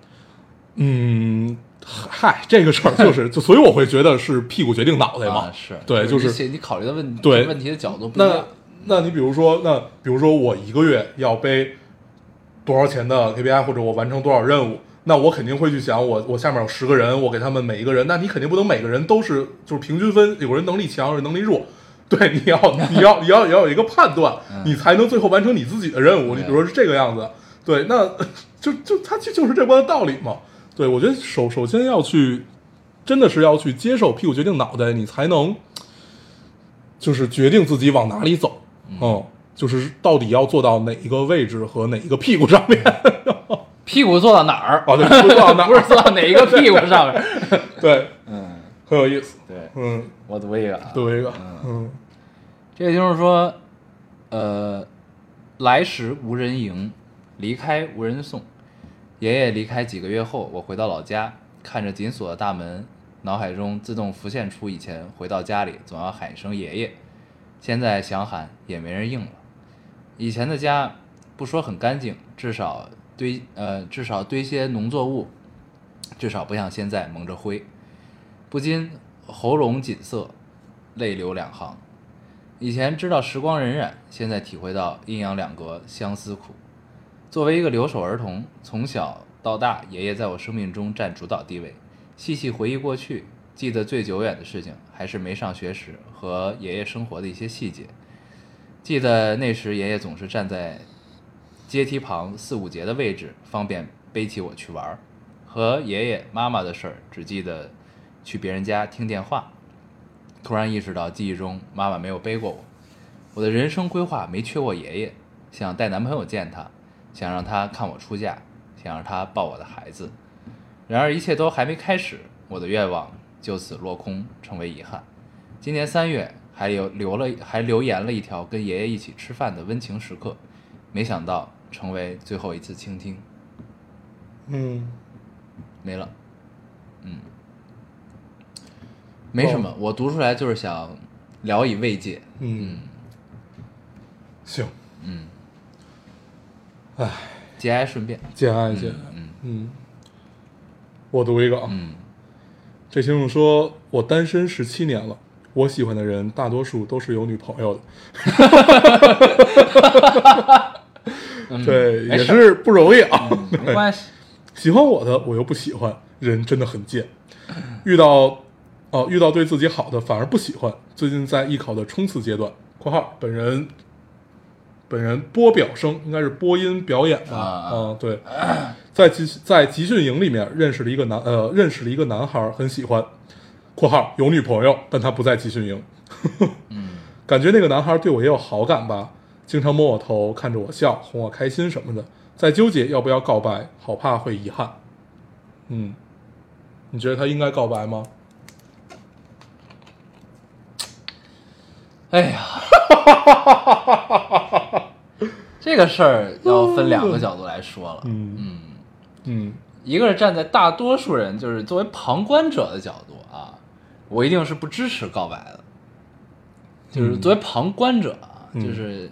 嗯，嗨，这个事儿就是，就所以我会觉得是屁股决定脑袋嘛。啊，是对，就就是是你你考虑的问对问题的角度不一那样。那你比如说，那比如说我一个月要背多少钱的 KPI，或者我完成多少任务，那我肯定会去想我我下面有十个人，我给他们每一个人，那你肯定不能每个人都是就是平均分，有人能力强，有人能力弱。对，你要你要你要你要有一个判断，你才能最后完成你自己的任务。你比如说是这个样子，对，那 就就它就就是这么个道理嘛。对我觉得首首先要去，真的是要去接受屁股决定脑袋，你才能就是决定自己往哪里走。嗯，就是到底要做到哪一个位置和哪一个屁股上面。屁股坐到哪儿？哦，对，坐到哪儿 不是坐到哪一个屁股上面？对，嗯，很有意思。对，嗯，我读一个啊，读一个，嗯这个就是说，呃，来时无人迎，离开无人送。爷爷离开几个月后，我回到老家，看着紧锁的大门，脑海中自动浮现出以前回到家里总要喊一声爷爷，现在想喊也没人应了。以前的家不说很干净，至少堆呃至少堆些农作物，至少不像现在蒙着灰，不禁喉咙紧涩，泪流两行。以前知道时光荏苒，现在体会到阴阳两隔，相思苦。作为一个留守儿童，从小到大，爷爷在我生命中占主导地位。细细回忆过去，记得最久远的事情，还是没上学时和爷爷生活的一些细节。记得那时，爷爷总是站在阶梯旁四五节的位置，方便背起我去玩儿。和爷爷妈妈的事儿，只记得去别人家听电话。突然意识到记忆中妈妈没有背过我，我的人生规划没缺过爷爷，想带男朋友见他，想让他看我出嫁，想让他抱我的孩子。然而一切都还没开始，我的愿望就此落空，成为遗憾。今年三月还有留了还留言了一条跟爷爷一起吃饭的温情时刻，没想到成为最后一次倾听，嗯，没了。嗯，没什么，我读出来就是想聊以慰藉。嗯，行，嗯，唉，节哀顺变。节哀节哀，嗯嗯，我读一个啊，嗯这听众说，我单身十七年了，我喜欢的人大多数都是有女朋友的，嗯，对，也是不容易啊。嗯没关系。喜欢我的我又不喜欢，人真的很贱。遇到哦、遇到对自己好的反而不喜欢。最近在艺考的冲刺阶段（括号本人本人播表生应该是播音表演吧？啊嗯，对，在集在集训营里面认识了一个男呃认识了一个男孩，很喜欢（括号有女朋友，但他不在集训营）。嗯感觉那个男孩对我也有好感吧，经常摸我头，看着我笑，哄我开心什么的，在纠结要不要告白，好怕会遗憾。嗯，你觉得他应该告白吗？哎呀，这个事儿要分两个角度来说了。嗯嗯，嗯一个是站在大多数人，就是作为旁观者的角度啊，我一定是不支持告白的。就是作为旁观者啊，嗯就是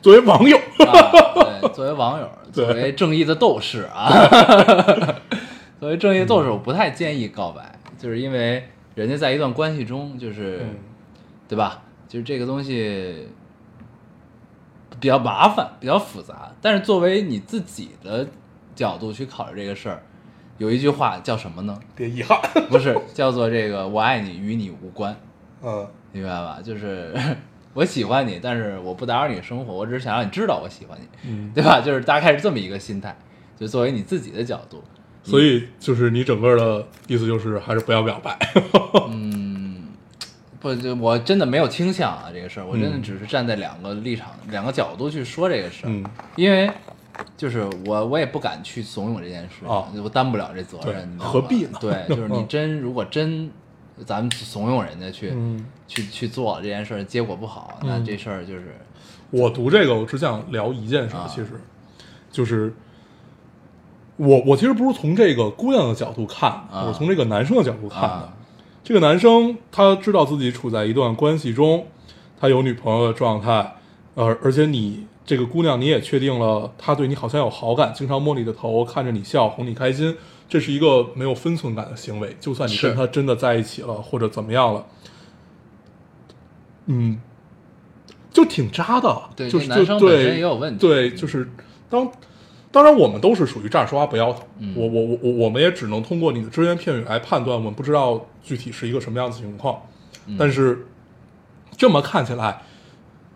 作为网友，啊，对，作为网友，对作为正义的斗士啊，作为正义的斗士，我不太建议告白，就是因为人家在一段关系中，就是、嗯对吧？就是这个东西比较麻烦，比较复杂。但是作为你自己的角度去考虑这个事儿，有一句话叫什么呢？别遗憾。不是叫做这个“我爱你与你无关”。嗯明白吧？就是 我喜欢你，但是我不打扰你的生活，我只是想让你知道我喜欢你，嗯，对吧？就是大概是这么一个心态，就作为你自己的角度，所以就是你整个的意思就是还是不要表白。嗯，不，就我真的没有倾向啊，这个事儿，我真的嗯只是站在两个立场、两个角度去说这个事儿，嗯因为就是我我也不敢去怂恿这件事，哦。我担不了这责任，何必呢？对，就是你真如果真咱们怂恿人家去、嗯。去去做这件事儿，结果不好，那嗯。这事儿就是我读这个，我只想聊一件事，啊。其实就是我我其实不是从这个姑娘的角度看，啊。我从这个男生的角度看的。啊。这个男生他知道自己处在一段关系中，他有女朋友的状态，呃，而且你这个姑娘你也确定了，她对你好像有好感，经常摸你的头，看着你笑，哄你开心，这是一个没有分寸感的行为。就算你跟他真的在一起了，或者怎么样了，嗯，就挺渣的，对就是这男生本身对也有问题对，就是当当然，我们都是属于站着说话不腰疼。嗯我我我我我们也只能通过你的只言片语来判断，我们不知道具体是一个什么样子情况。嗯但是这么看起来，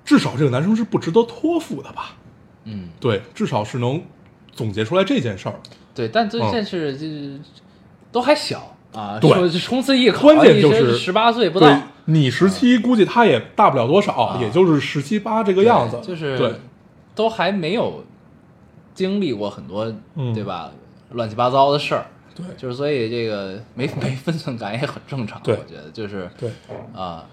至少这个男生是不值得托付的吧？嗯，对，至少是能总结出来这件事儿。对，但这嗯这是就是都还小啊，对。说冲刺艺考，关键就是十八岁不到，你十七，估计他也大不了多少，也就是十七八这个样子。就是对，都还没有经历过很多，嗯。对吧？乱七八糟的事儿，对。就是所以这个没 没分寸感也很正常，我觉得就是对。啊，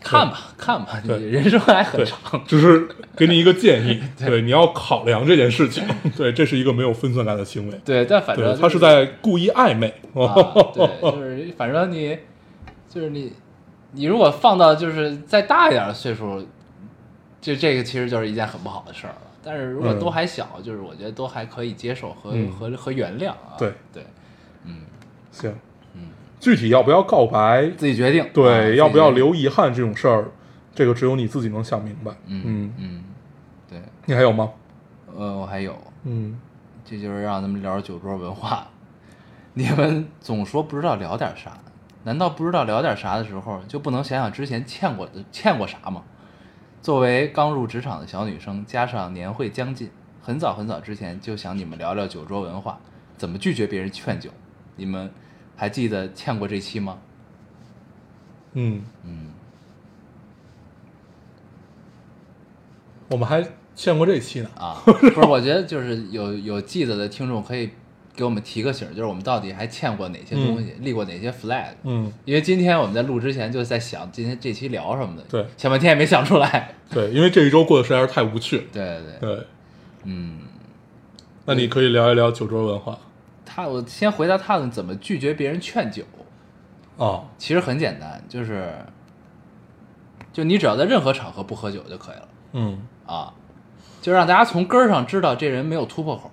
看吧看吧，对人生还很长，，只是给你一个建议，对，你要考量这件事情。对，这是一个没有分寸感的行为。对，但反正对，他是在故意暧昧。啊，对，就是反正你就是你你如果放到就是再大一点的岁数，这这个其实就是一件很不好的事儿了。但是如果嗯都还小，就是我觉得都还可以接受和、嗯和和原谅啊。对对，嗯，行，嗯，具体要不要告白，自己决定。啊对，要不要？留遗憾这种事儿，这个只有你自己能想明白。嗯嗯，嗯，对，你还有吗？呃，我还有，嗯，这就是让咱们聊酒桌文化。你们总说不知道聊点啥，难道不知道聊点啥的时候，就不能想想之前欠过的欠过啥吗？作为刚入职场的小女生，加上年会将近，很早很早之前就想你们聊聊酒桌文化，怎么拒绝别人劝酒。你们还记得欠过这期吗？嗯，嗯，我们还欠过这期呢。啊，不是，我觉得就是有有记得的听众可以给我们提个醒儿，就是我们到底还欠过哪些东西，立过哪些 flag。嗯，因为今天我们在录之前就在想今天这期聊什么的，对想半天也没想出来。对，因为这一周过得实在是太无趣。对对对，对，嗯，那你可以聊一聊酒桌文化他我先回答他们怎么拒绝别人劝酒，哦。其实很简单，就是就你只要在任何场合不喝酒就可以了嗯啊，就让大家从根儿上知道这人没有突破口，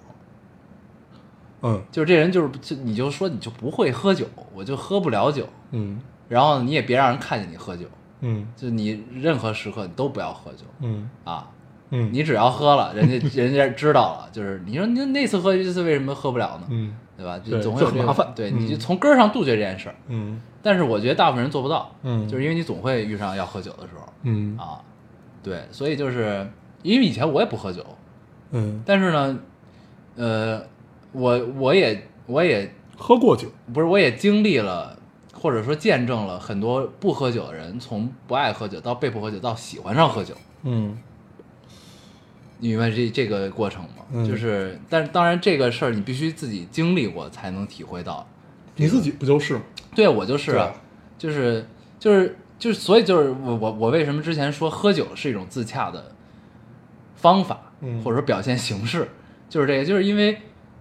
嗯就是这人就是就你就说你就不会喝酒，我就喝不了酒，嗯然后你也别让人看见你喝酒，嗯就你任何时刻你都不要喝酒嗯啊。嗯，你只要喝了，人家 人家知道了，就是你说你那次喝这次为什么喝不了呢？嗯对吧？就总会有这个麻烦对，嗯你就从根儿上杜绝这件事儿。嗯但是我觉得大部分人做不到，嗯就是因为你总会遇上要喝酒的时候嗯啊。对，所以就是因为以前我也不喝酒，嗯，但是呢，呃，我我也我也喝过酒。不是我也经历了，或者说见证了很多不喝酒的人从不爱喝酒到被迫喝酒到喜欢上喝酒。嗯你明白这这个过程吗？嗯就是，但是当然这个事儿你必须自己经历过才能体会到。你自己不就是吗？对我就是就是就是就是，所以就是我我我为什么之前说喝酒是一种自洽的方法，嗯或者说表现形式，就是这个，就是因为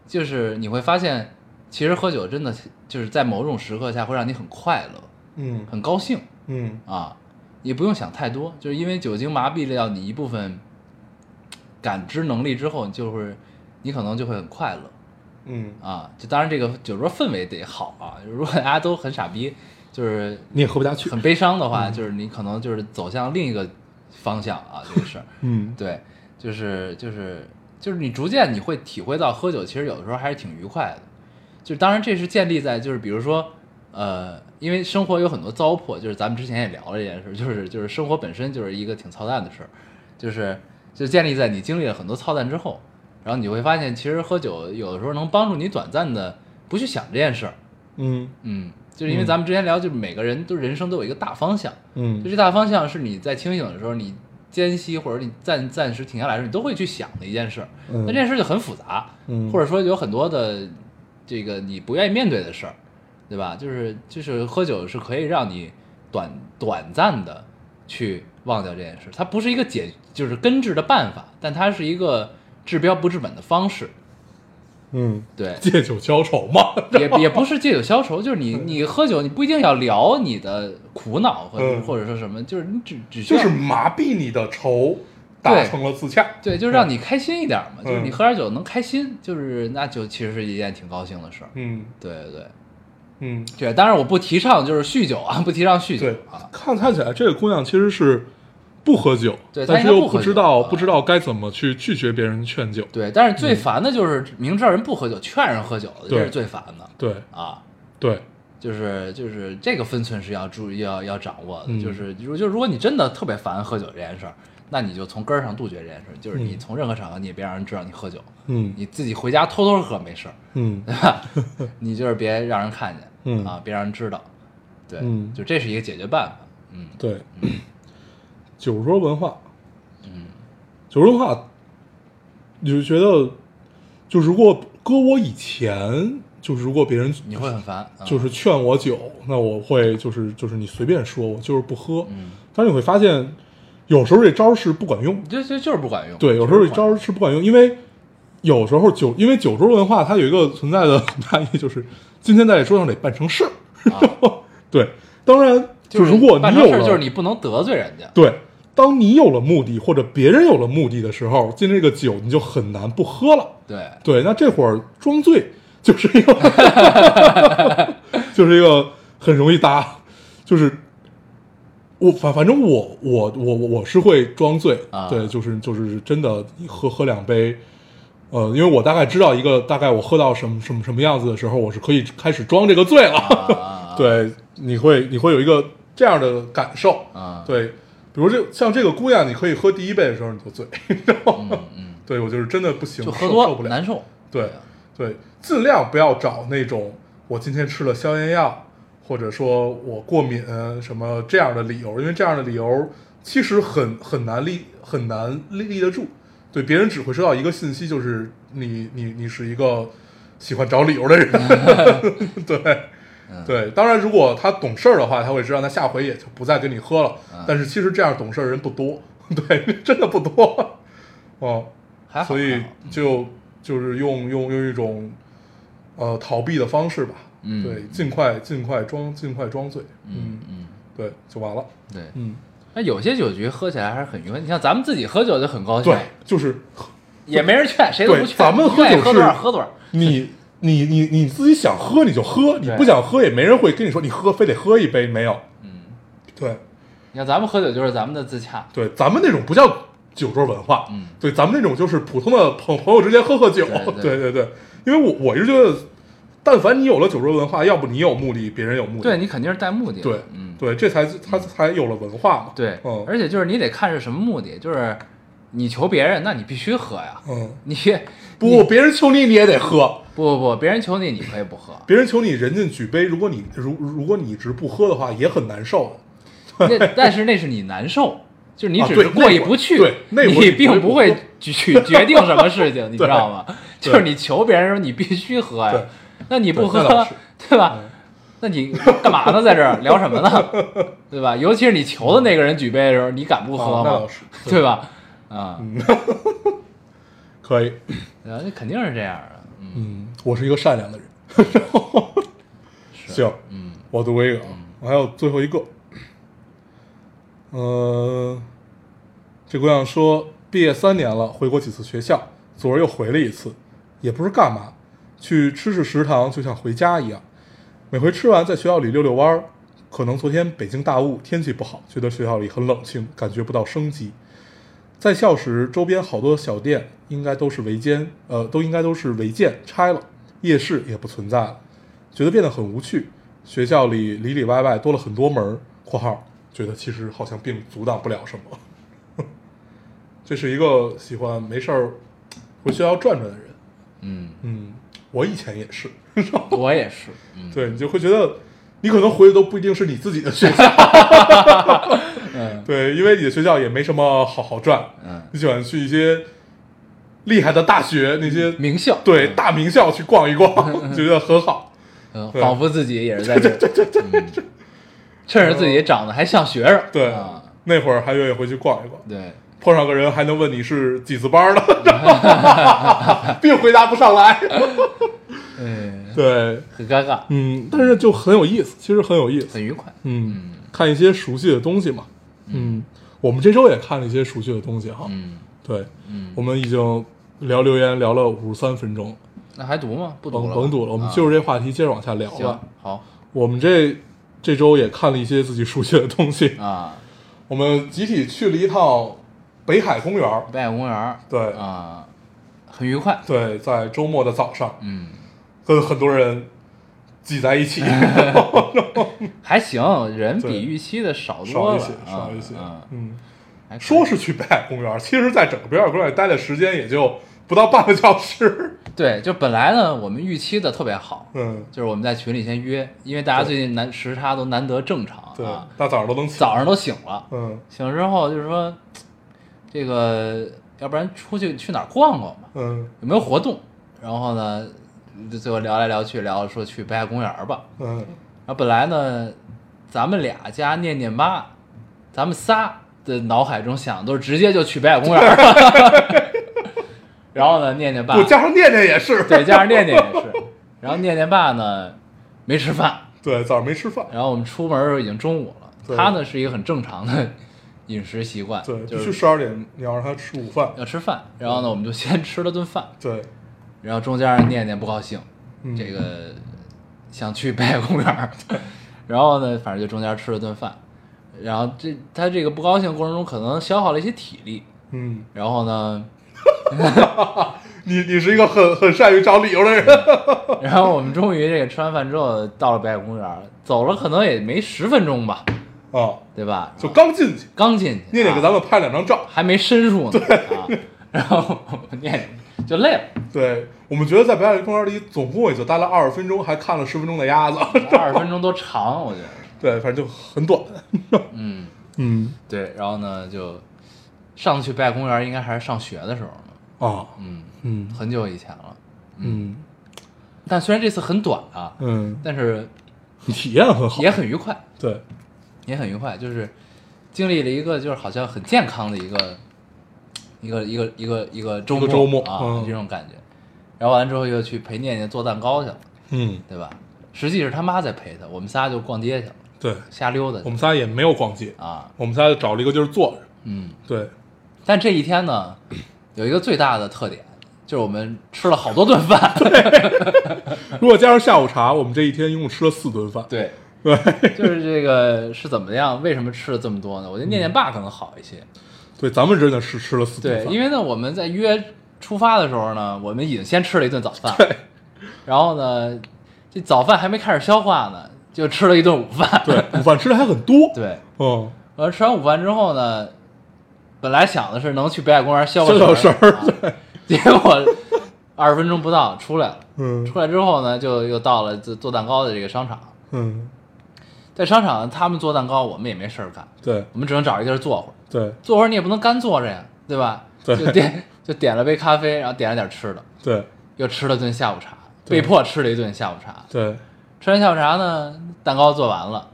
就是你会发现，其实喝酒真的就是在某种时刻下会让你很快乐，嗯很高兴嗯啊，也不用想太多，就是因为酒精麻痹掉你一部分感知能力之后，你就会你可能就会很快乐。嗯，啊，就当然这个酒桌氛围得好啊。如果大家都很傻逼，就是你也喝不下去。很悲伤的话，就是你可能就是走向另一个方向啊，这个事儿。嗯对，就是就是就是你逐渐你会体会到喝酒其实有的时候还是挺愉快的。就当然这是建立在就是比如说呃，因为生活有很多糟粕，就是咱们之前也聊了这件事，就是就是生活本身就是一个挺操蛋的事儿，就是就建立在你经历了很多操蛋之后，然后你会发现其实喝酒有的时候能帮助你短暂的不去想这件事儿。嗯嗯，就是因为嗯咱们之前聊，就是每个人都人生都有一个大方向，嗯就嗯这大方向是你在清醒的时候，你间隙或者你暂暂时停下来的时候，你都会去想的一件事儿。嗯那这件事就很复杂，嗯或者说有很多的这个你不愿意面对的事儿，对吧？就是就是喝酒是可以让你短短暂的去忘掉这件事，它不是一个解就是根治的办法，但它是一个治标不治本的方式。嗯，对，借酒消愁嘛。也 也不是借酒消愁，就是你你喝酒，你不一定要聊你的苦恼或者、嗯。或者说什么，就是你只只需要就是麻痹你的愁，达成了自洽。对，就是让你开心一点嘛，嗯。就是你喝点酒能开心，就是那就其实是一件挺高兴的事儿。嗯。对对。对嗯，对，当然我不提倡就是酗酒啊，不提倡�酗酒对啊，看看起来这个姑娘其实是不喝酒，对但是又不知道啊不知道该怎么去拒绝别人劝酒。对，但是最烦的就是明知道人不喝酒，劝人喝酒这是最烦的。对。啊。对，就是就是这个分寸是要注意要要掌握的，嗯。就是如就如果你真的特别烦喝酒这件事儿，那你就从根儿上杜绝这件事儿，就是你嗯。从任何场合你也别让人知道你喝酒，嗯。你自己回家偷偷喝没事儿，嗯。对吧？你就是别让人看见，嗯。啊，别让人知道，对，嗯。就这是一个解决办法，嗯。对，酒桌文化，嗯酒桌文化，你就觉得，就如果搁我以前，就是如果别人你会很烦，啊就是劝我酒，那我会就是就是你随便说，我就是不喝。嗯，但是你会发现，有时候这招是不管用。这这就是不管用，对，有时候这招是不管用，因为有时候酒，因为酒桌文化它有一个存在的很大意义，就是今天在这桌上得办成事儿。啊对，当然，就是如果你有就是你不能得罪人家，对，当你有了目的或者别人有了目的的时候，进这个酒你就很难不喝了。对，对，那这会儿装醉就是一个，就是一个很容易搭，就是我反反正我我我我是会装醉，啊。对，就是就是真的你喝喝两杯，呃，因为我大概知道一个大概我喝到什么什么什么样子的时候，我是可以开始装这个醉了，啊。对，你会你会有一个这样的感受，啊，对，比如这像这个姑娘，你可以喝第一杯的时候你就醉，然后嗯嗯，对我就是真的不行，就喝多受受不了，难受，对对，尽量不要找那种我今天吃了消炎药，或者说我过敏什么这样的理由，因为这样的理由其实很很难立很难立立得住。对，别人只会收到一个信息，就是你你你是一个喜欢找理由的人。对嗯。对，当然如果他懂事儿的话，他会知道，他下回也就不再跟你喝了。嗯。但是其实这样懂事儿的人不多，对，真的不多。哦，还，所以就就是用用用一种呃逃避的方式吧，嗯。对，尽快尽快装尽快装醉，嗯嗯，对，就完了，对。嗯，那有些酒局喝起来还是很愉快，你像咱们自己喝酒就很高兴，对，就是也没人劝，谁都不劝。咱们喝酒是喝多少喝多少。你你你你自己想喝你就喝，你不想喝也没人会跟你说你喝非得喝一杯，没有，嗯，对。你看咱们喝酒就是咱们的自洽，对，咱们那种不叫酒桌文化，嗯。对，咱们那种就是普通的朋朋友之间喝喝酒，对对。对 对对，因为我我是觉得，但凡你有了酒桌文化，要不你有目的，别人有目的，对你肯定是带目的的。对，嗯，对，这才他才有了文化嘛。对，嗯。而且就是你得看是什么目的，就是你求别人，那你必须喝呀。嗯，你不，别人求你你也得喝，不不不，别人求你，你可以不喝。别人求你人家举杯，如果你如如果你一直不喝的话，也很难受。那但是那是你难受，就是你啊只是过意不去，对你你不会并不会决决定什么事情，你知道吗？就是你求别人说你必须喝呀，那你不喝对吧嗯？那你干嘛呢？在这儿聊什么呢？对吧？尤其是你求的那个人举杯的时候，你敢不喝吗对吧？啊，可以。那肯定是这样的，嗯，嗯，我是一个善良的人。行，嗯我读一个，啊，我还有最后一个。呃，这姑娘说，毕业三年了，回过几次学校，昨儿又回了一次，也不是干嘛，去吃吃食堂，就像回家一样。每回吃完，在学校里溜溜弯儿。可能昨天北京大雾，天气不好，觉得学校里很冷清，感觉不到生机。在校时，周边好多小店应该都是违建，呃，都应该都是违建拆了，夜市也不存在了，觉得变得很无趣。学校里里里外外多了很多门儿（括号觉得其实好像并阻挡不了什么）。这是一个喜欢没事儿回学校转转的人。嗯，嗯，我以前也是，我也是，嗯，对你就会觉得你可能回的都不一定是你自己的学校，嗯。对，因为你的学校也没什么好好赚，嗯，你喜欢去一些厉害的大学那些名校，对大名校去逛一逛，觉得很好。嗯，仿佛自己也是在这儿，嗯。趁着自己长得还像学生，对啊，，那会儿还愿意回去逛一逛，对，碰上个人还能问你是几次班的，并回答不上来。嗯，对，很尴尬，嗯，但是就很有意思，其实很有意思。很愉快，嗯，看一些熟悉的东西嘛。嗯，我们这周也看了一些熟悉的东西哈。嗯。对，嗯，我们已经聊留言聊了五十三分钟，那还读吗？不读了吧，甭读了，我们啊。就是这话题接着往下聊行了。好。我们这这周也看了一些自己熟悉的东西。啊，我我们集体去了一趟北海公园儿，北海公园儿，对。啊，很愉快，对，在周末的早上，嗯，跟很多人挤在一起，还行，人比预期的少少一些，多了啊少一些。嗯，，说是去北海公园儿，其实在整个北海公园待的时间也就不到半个小时，对，就本来呢，我们预期的特别好，嗯，就是我们在群里先约，因为大家最近难时差都难得正常对啊，，大早上都能起，早上都醒了，嗯。醒了之后就是说，这个要不然出去去哪儿逛逛吧，嗯。有没有活动？然后呢，就最后聊来聊去聊说去北海公园儿吧。嗯，然后本来呢，咱们俩加念念妈，咱们仨的脑海中想的都是直接就去北海公园儿。然后呢，念念爸我加上念念也是，对，加上念念也是。然后念念爸呢没吃饭，对，早上没吃饭，然后我们出门的时候已经中午了。他呢是一个很正常的 饮食习惯，对，就是十二点你要让他吃午饭，要吃饭。然后呢，我们就先吃了顿饭，对，然后中间念念不高兴，嗯。这个想去北海 公园儿，然后呢，反正就中间吃了顿饭，然后这他这个不高兴过程中可能消耗了一些体力，嗯，然后呢，你你是一个很很善于找理由的人，然后我们终于这个吃完饭之后到了北海公园儿，走了可能也没十分钟吧，啊，对吧？就刚进去，刚进去，啊念念给咱们拍两张照，还没申诉呢，啊，然后念念就累了，对我们觉得在北海公园里总共也就待了二十分钟，还看了十分钟的鸭子，二十分钟都长，我觉得，对，反正就很短，嗯，嗯。对，然后呢就上次去北海公园应该还是上学的时候呢，啊，嗯，嗯很久以前了。嗯。但虽然这次很短啊，嗯，但是 体验很好，也很愉快，对，也很愉快，就是经历了一个就是好像很健康的一个一个一个一个一个周末周末啊，嗯这种感觉。然后完了之后又去陪念念做蛋糕去了，嗯对吧？实际是他妈在陪他，我们仨就逛街去了，对，瞎溜达我们仨也没有逛街，啊，我们仨就找了一个地儿坐着，嗯。对，但这一天呢，有一个最大的特点，就是我们吃了好多顿饭，如果加上下午茶，我们这一天一共吃了四顿饭，对，对就是这个是怎么样？为什么吃了这么多呢？我觉得念念爸可能好一些，对，咱们真的是吃了四顿对，饭，因为呢，我们在约出发的时候呢，我们已经先吃了一顿早饭，然后呢，这早饭还没开始消化呢，就吃了一顿午饭，对，午饭吃的还很多，对，嗯，然后吃完午饭之后呢，本来想的是能去北海公园消消消个食儿啊结果二十分钟不到出来了。嗯。出来之后呢，就又到了做做蛋糕的这个商场，嗯，在商场他们做蛋糕，我们也没事儿干，对我们只能找一地儿坐会儿。对坐会儿你也不能干坐着呀，对吧？对就点就点了杯咖啡，然后点了点吃的，对又吃了顿下午茶，被迫吃了一顿下午茶。对，吃完下午茶呢，蛋糕做完了，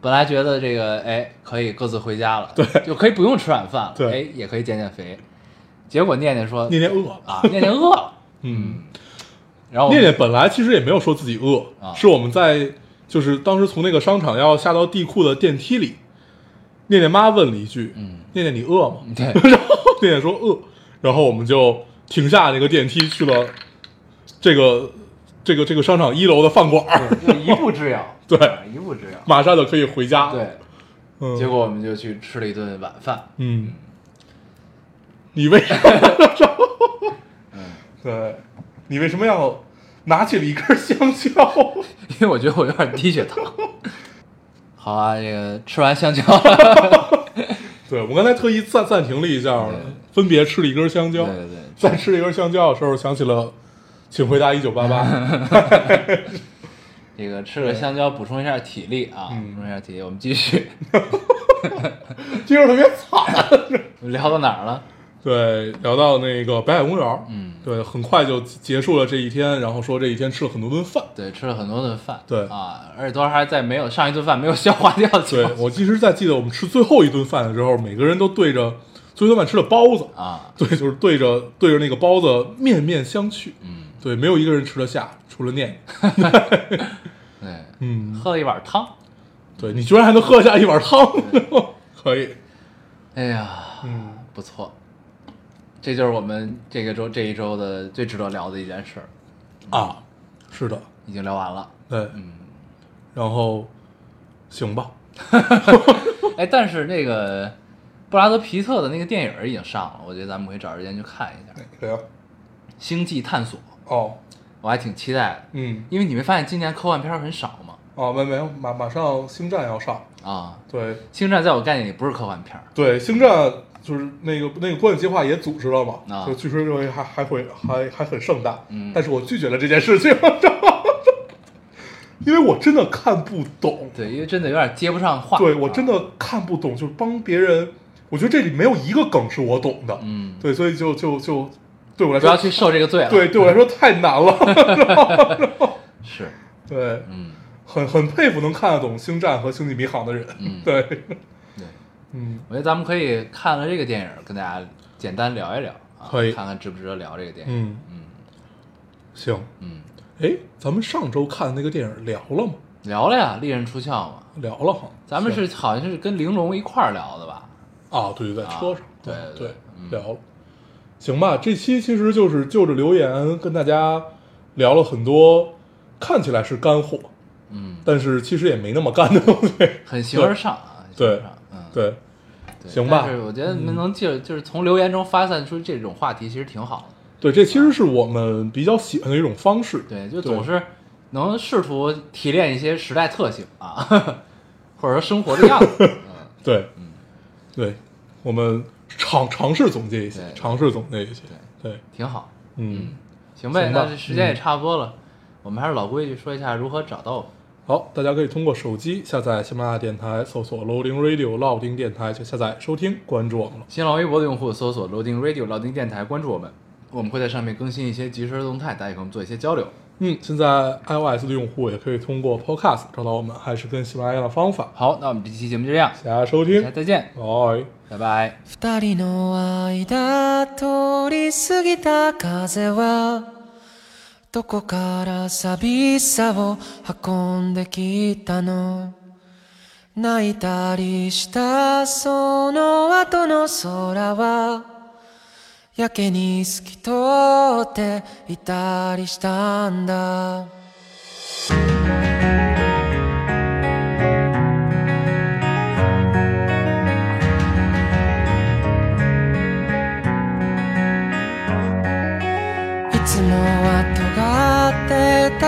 本来觉得这个哎可以各自回家了，对就可以不用吃晚饭了，对哎也可以减减肥。结果念念说念念饿了，啊，念念饿了，嗯，然后念念本来其实也没有说自己饿，啊是我们在就是当时从那个商场要下到地库的电梯里，念念妈问了一句，嗯，念念你饿吗？对 然后念念说饿，然后我们就停下那个电梯去了这个这个这个商场一楼的饭馆一步之遥，对啊一步之遥。马上就可以回家。，对，嗯，结果我们就去吃了一顿晚饭。嗯，你为什么？嗯，对，你为什么要拿起了一根香蕉？因为我觉得我有点低血糖。好啊，这个吃完香蕉，对我刚才特意暂暂停了一下，分别吃了一根香蕉。对对对在吃了一根香蕉的时候，想起了《请回答一九八八》。这个吃了香蕉补充一下体力啊，嗯补充一下体力。我们继续今儿特别惨。聊到哪儿了？对，聊到那个北海公园，嗯，对，很快就结束了这一天，然后说这一天吃了很多顿饭。对，吃了很多顿饭。对啊，而且都还在没有上一顿饭没有消化掉的情对我其实，在记得我们吃最后一顿饭的时候，每个人都对着最后一顿饭吃的包子，啊，对，就是对着对着那个包子面面相觑。嗯，对，没有一个人吃得下，除了念。对，嗯，喝了一碗汤。对你居然还能喝下一碗汤，可以。哎呀，嗯，不错，这就是我们这个周这一周的最值得聊的一件事儿，啊，是的，已经聊完了。对，嗯，然后行吧，哎，但是那个布拉德皮特的那个电影已经上了，我觉得咱们可以找时间去看一下《对呀，星际探索》，哦，我还挺期待的，嗯，因为你没发现今年科幻片儿很少吗？哦，没没有，马马上星战要上，啊，对。星战在我概念里不是科幻片儿，对，星战就是那个那个观影计划也组织了嘛，啊。就据说认为还还会还还很盛大，嗯。但是我拒绝了这件事情，因为我真的看不懂，对，因为真的有点接不上话。对我真啊，的看不懂，就是帮别人，我觉得这里没有一个梗是我懂的，嗯，对，所以就就就对我来说不要去受这个罪了。对，对我来说太难了。是，对，嗯。很很佩服能看得懂《星战》和《星际迷航》的人。嗯，对，嗯，我觉得咱们可以看了这个电影，跟大家简单聊一聊啊，可以看看值不值得聊这个电影。嗯嗯行。嗯，哎，咱们上周看的那个电影聊了吗？聊了呀，利刃出鞘嘛。聊了哈。咱们是好像是跟玲珑一块儿聊的吧？啊，对对，在车上。啊对嗯对聊了。行吧，这期其实就是就着留言跟大家聊了很多，看起来是干货，嗯，但是其实也没那么干的东西。很形而上啊，形而对上，嗯，对，行吧是我觉得能就就是从留言中发散出这种话题，其实挺好的。对，这其实是我们比较喜欢的一种方式。对，就总是能试图提炼一些时代特性啊，或者说生活的样子。嗯对，嗯，对，我们尝尝试总结一些，尝试总结一些。对，挺好。嗯，行呗，那这时间也差不多了，我们还是老规矩，说一下如何找到我们。好，大家可以通过手机下载喜马拉雅电台，搜索 Loading Radio 老丁电台就下载收听，关注我们了。新浪微博的用户搜索 Loading Radio 老丁电台，关注我们，我们会在上面更新一些即时的动态，大家可以跟我们做一些交流。嗯，现在 iOS 的用户也可以通过 Podcast 找到我们，还是跟喜马拉雅的方法。好，那我们这期节目就这样，大家收大家听，再见，拜。拜拜。どこから寂しさを運んできたの？泣いたりしたその後の空はやけに透き通っていたりしたんだ。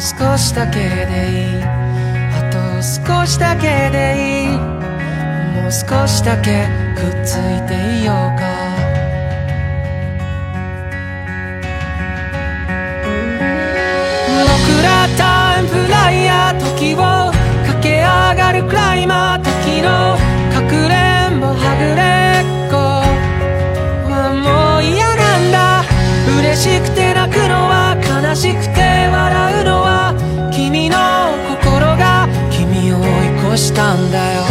少しだけでいい。あと少しだけでいいもう少しだけくっついていようか。僕らタイムフライヤー時を駆け上がるクライマー時のどうしたんだよ。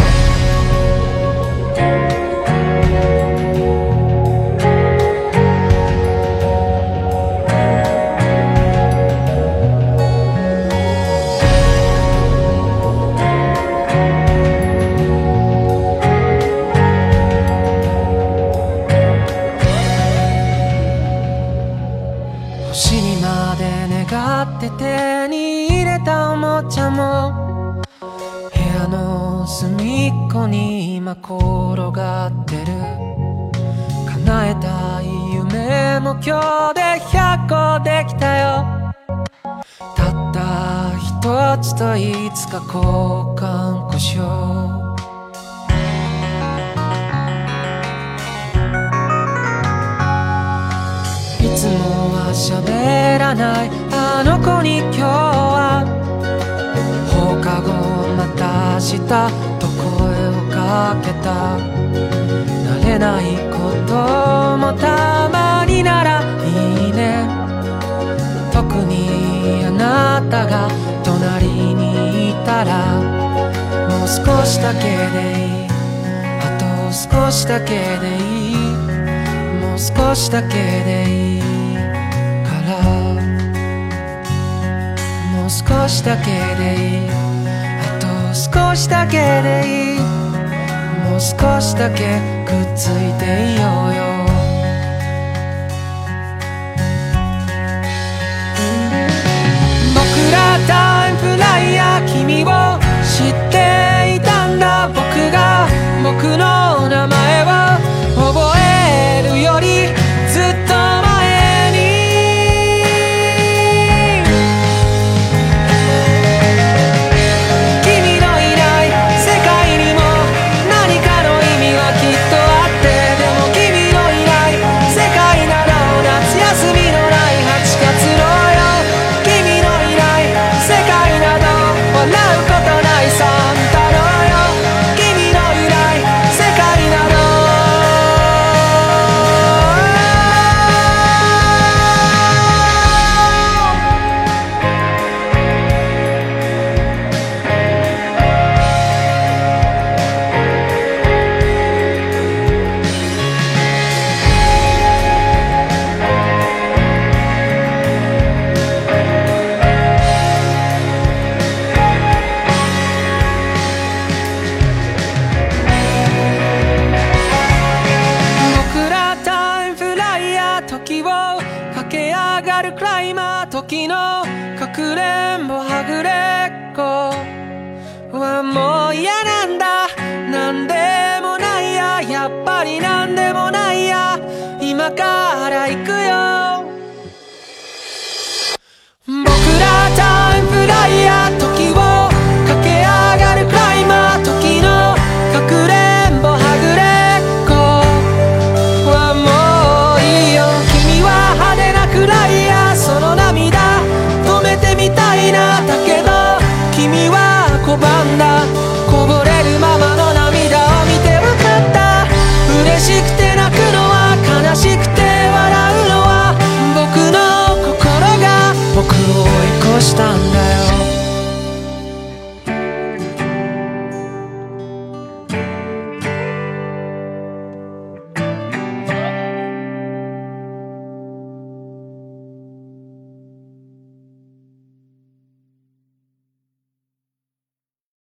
夢も今日で100個できたよ。たった一つといつか交換故障。いつもは喋らないあの子に今日は。放課後また明日と声をかけた。慣れないこともたまなたが隣にいたらもう少しだけでいい。あと少しだけでいい。もう少しだけでいい。からもう少しだけでいいあと少しだけでいい。もう少しだけくっついていようよ。君を知っていたんだ。僕が僕の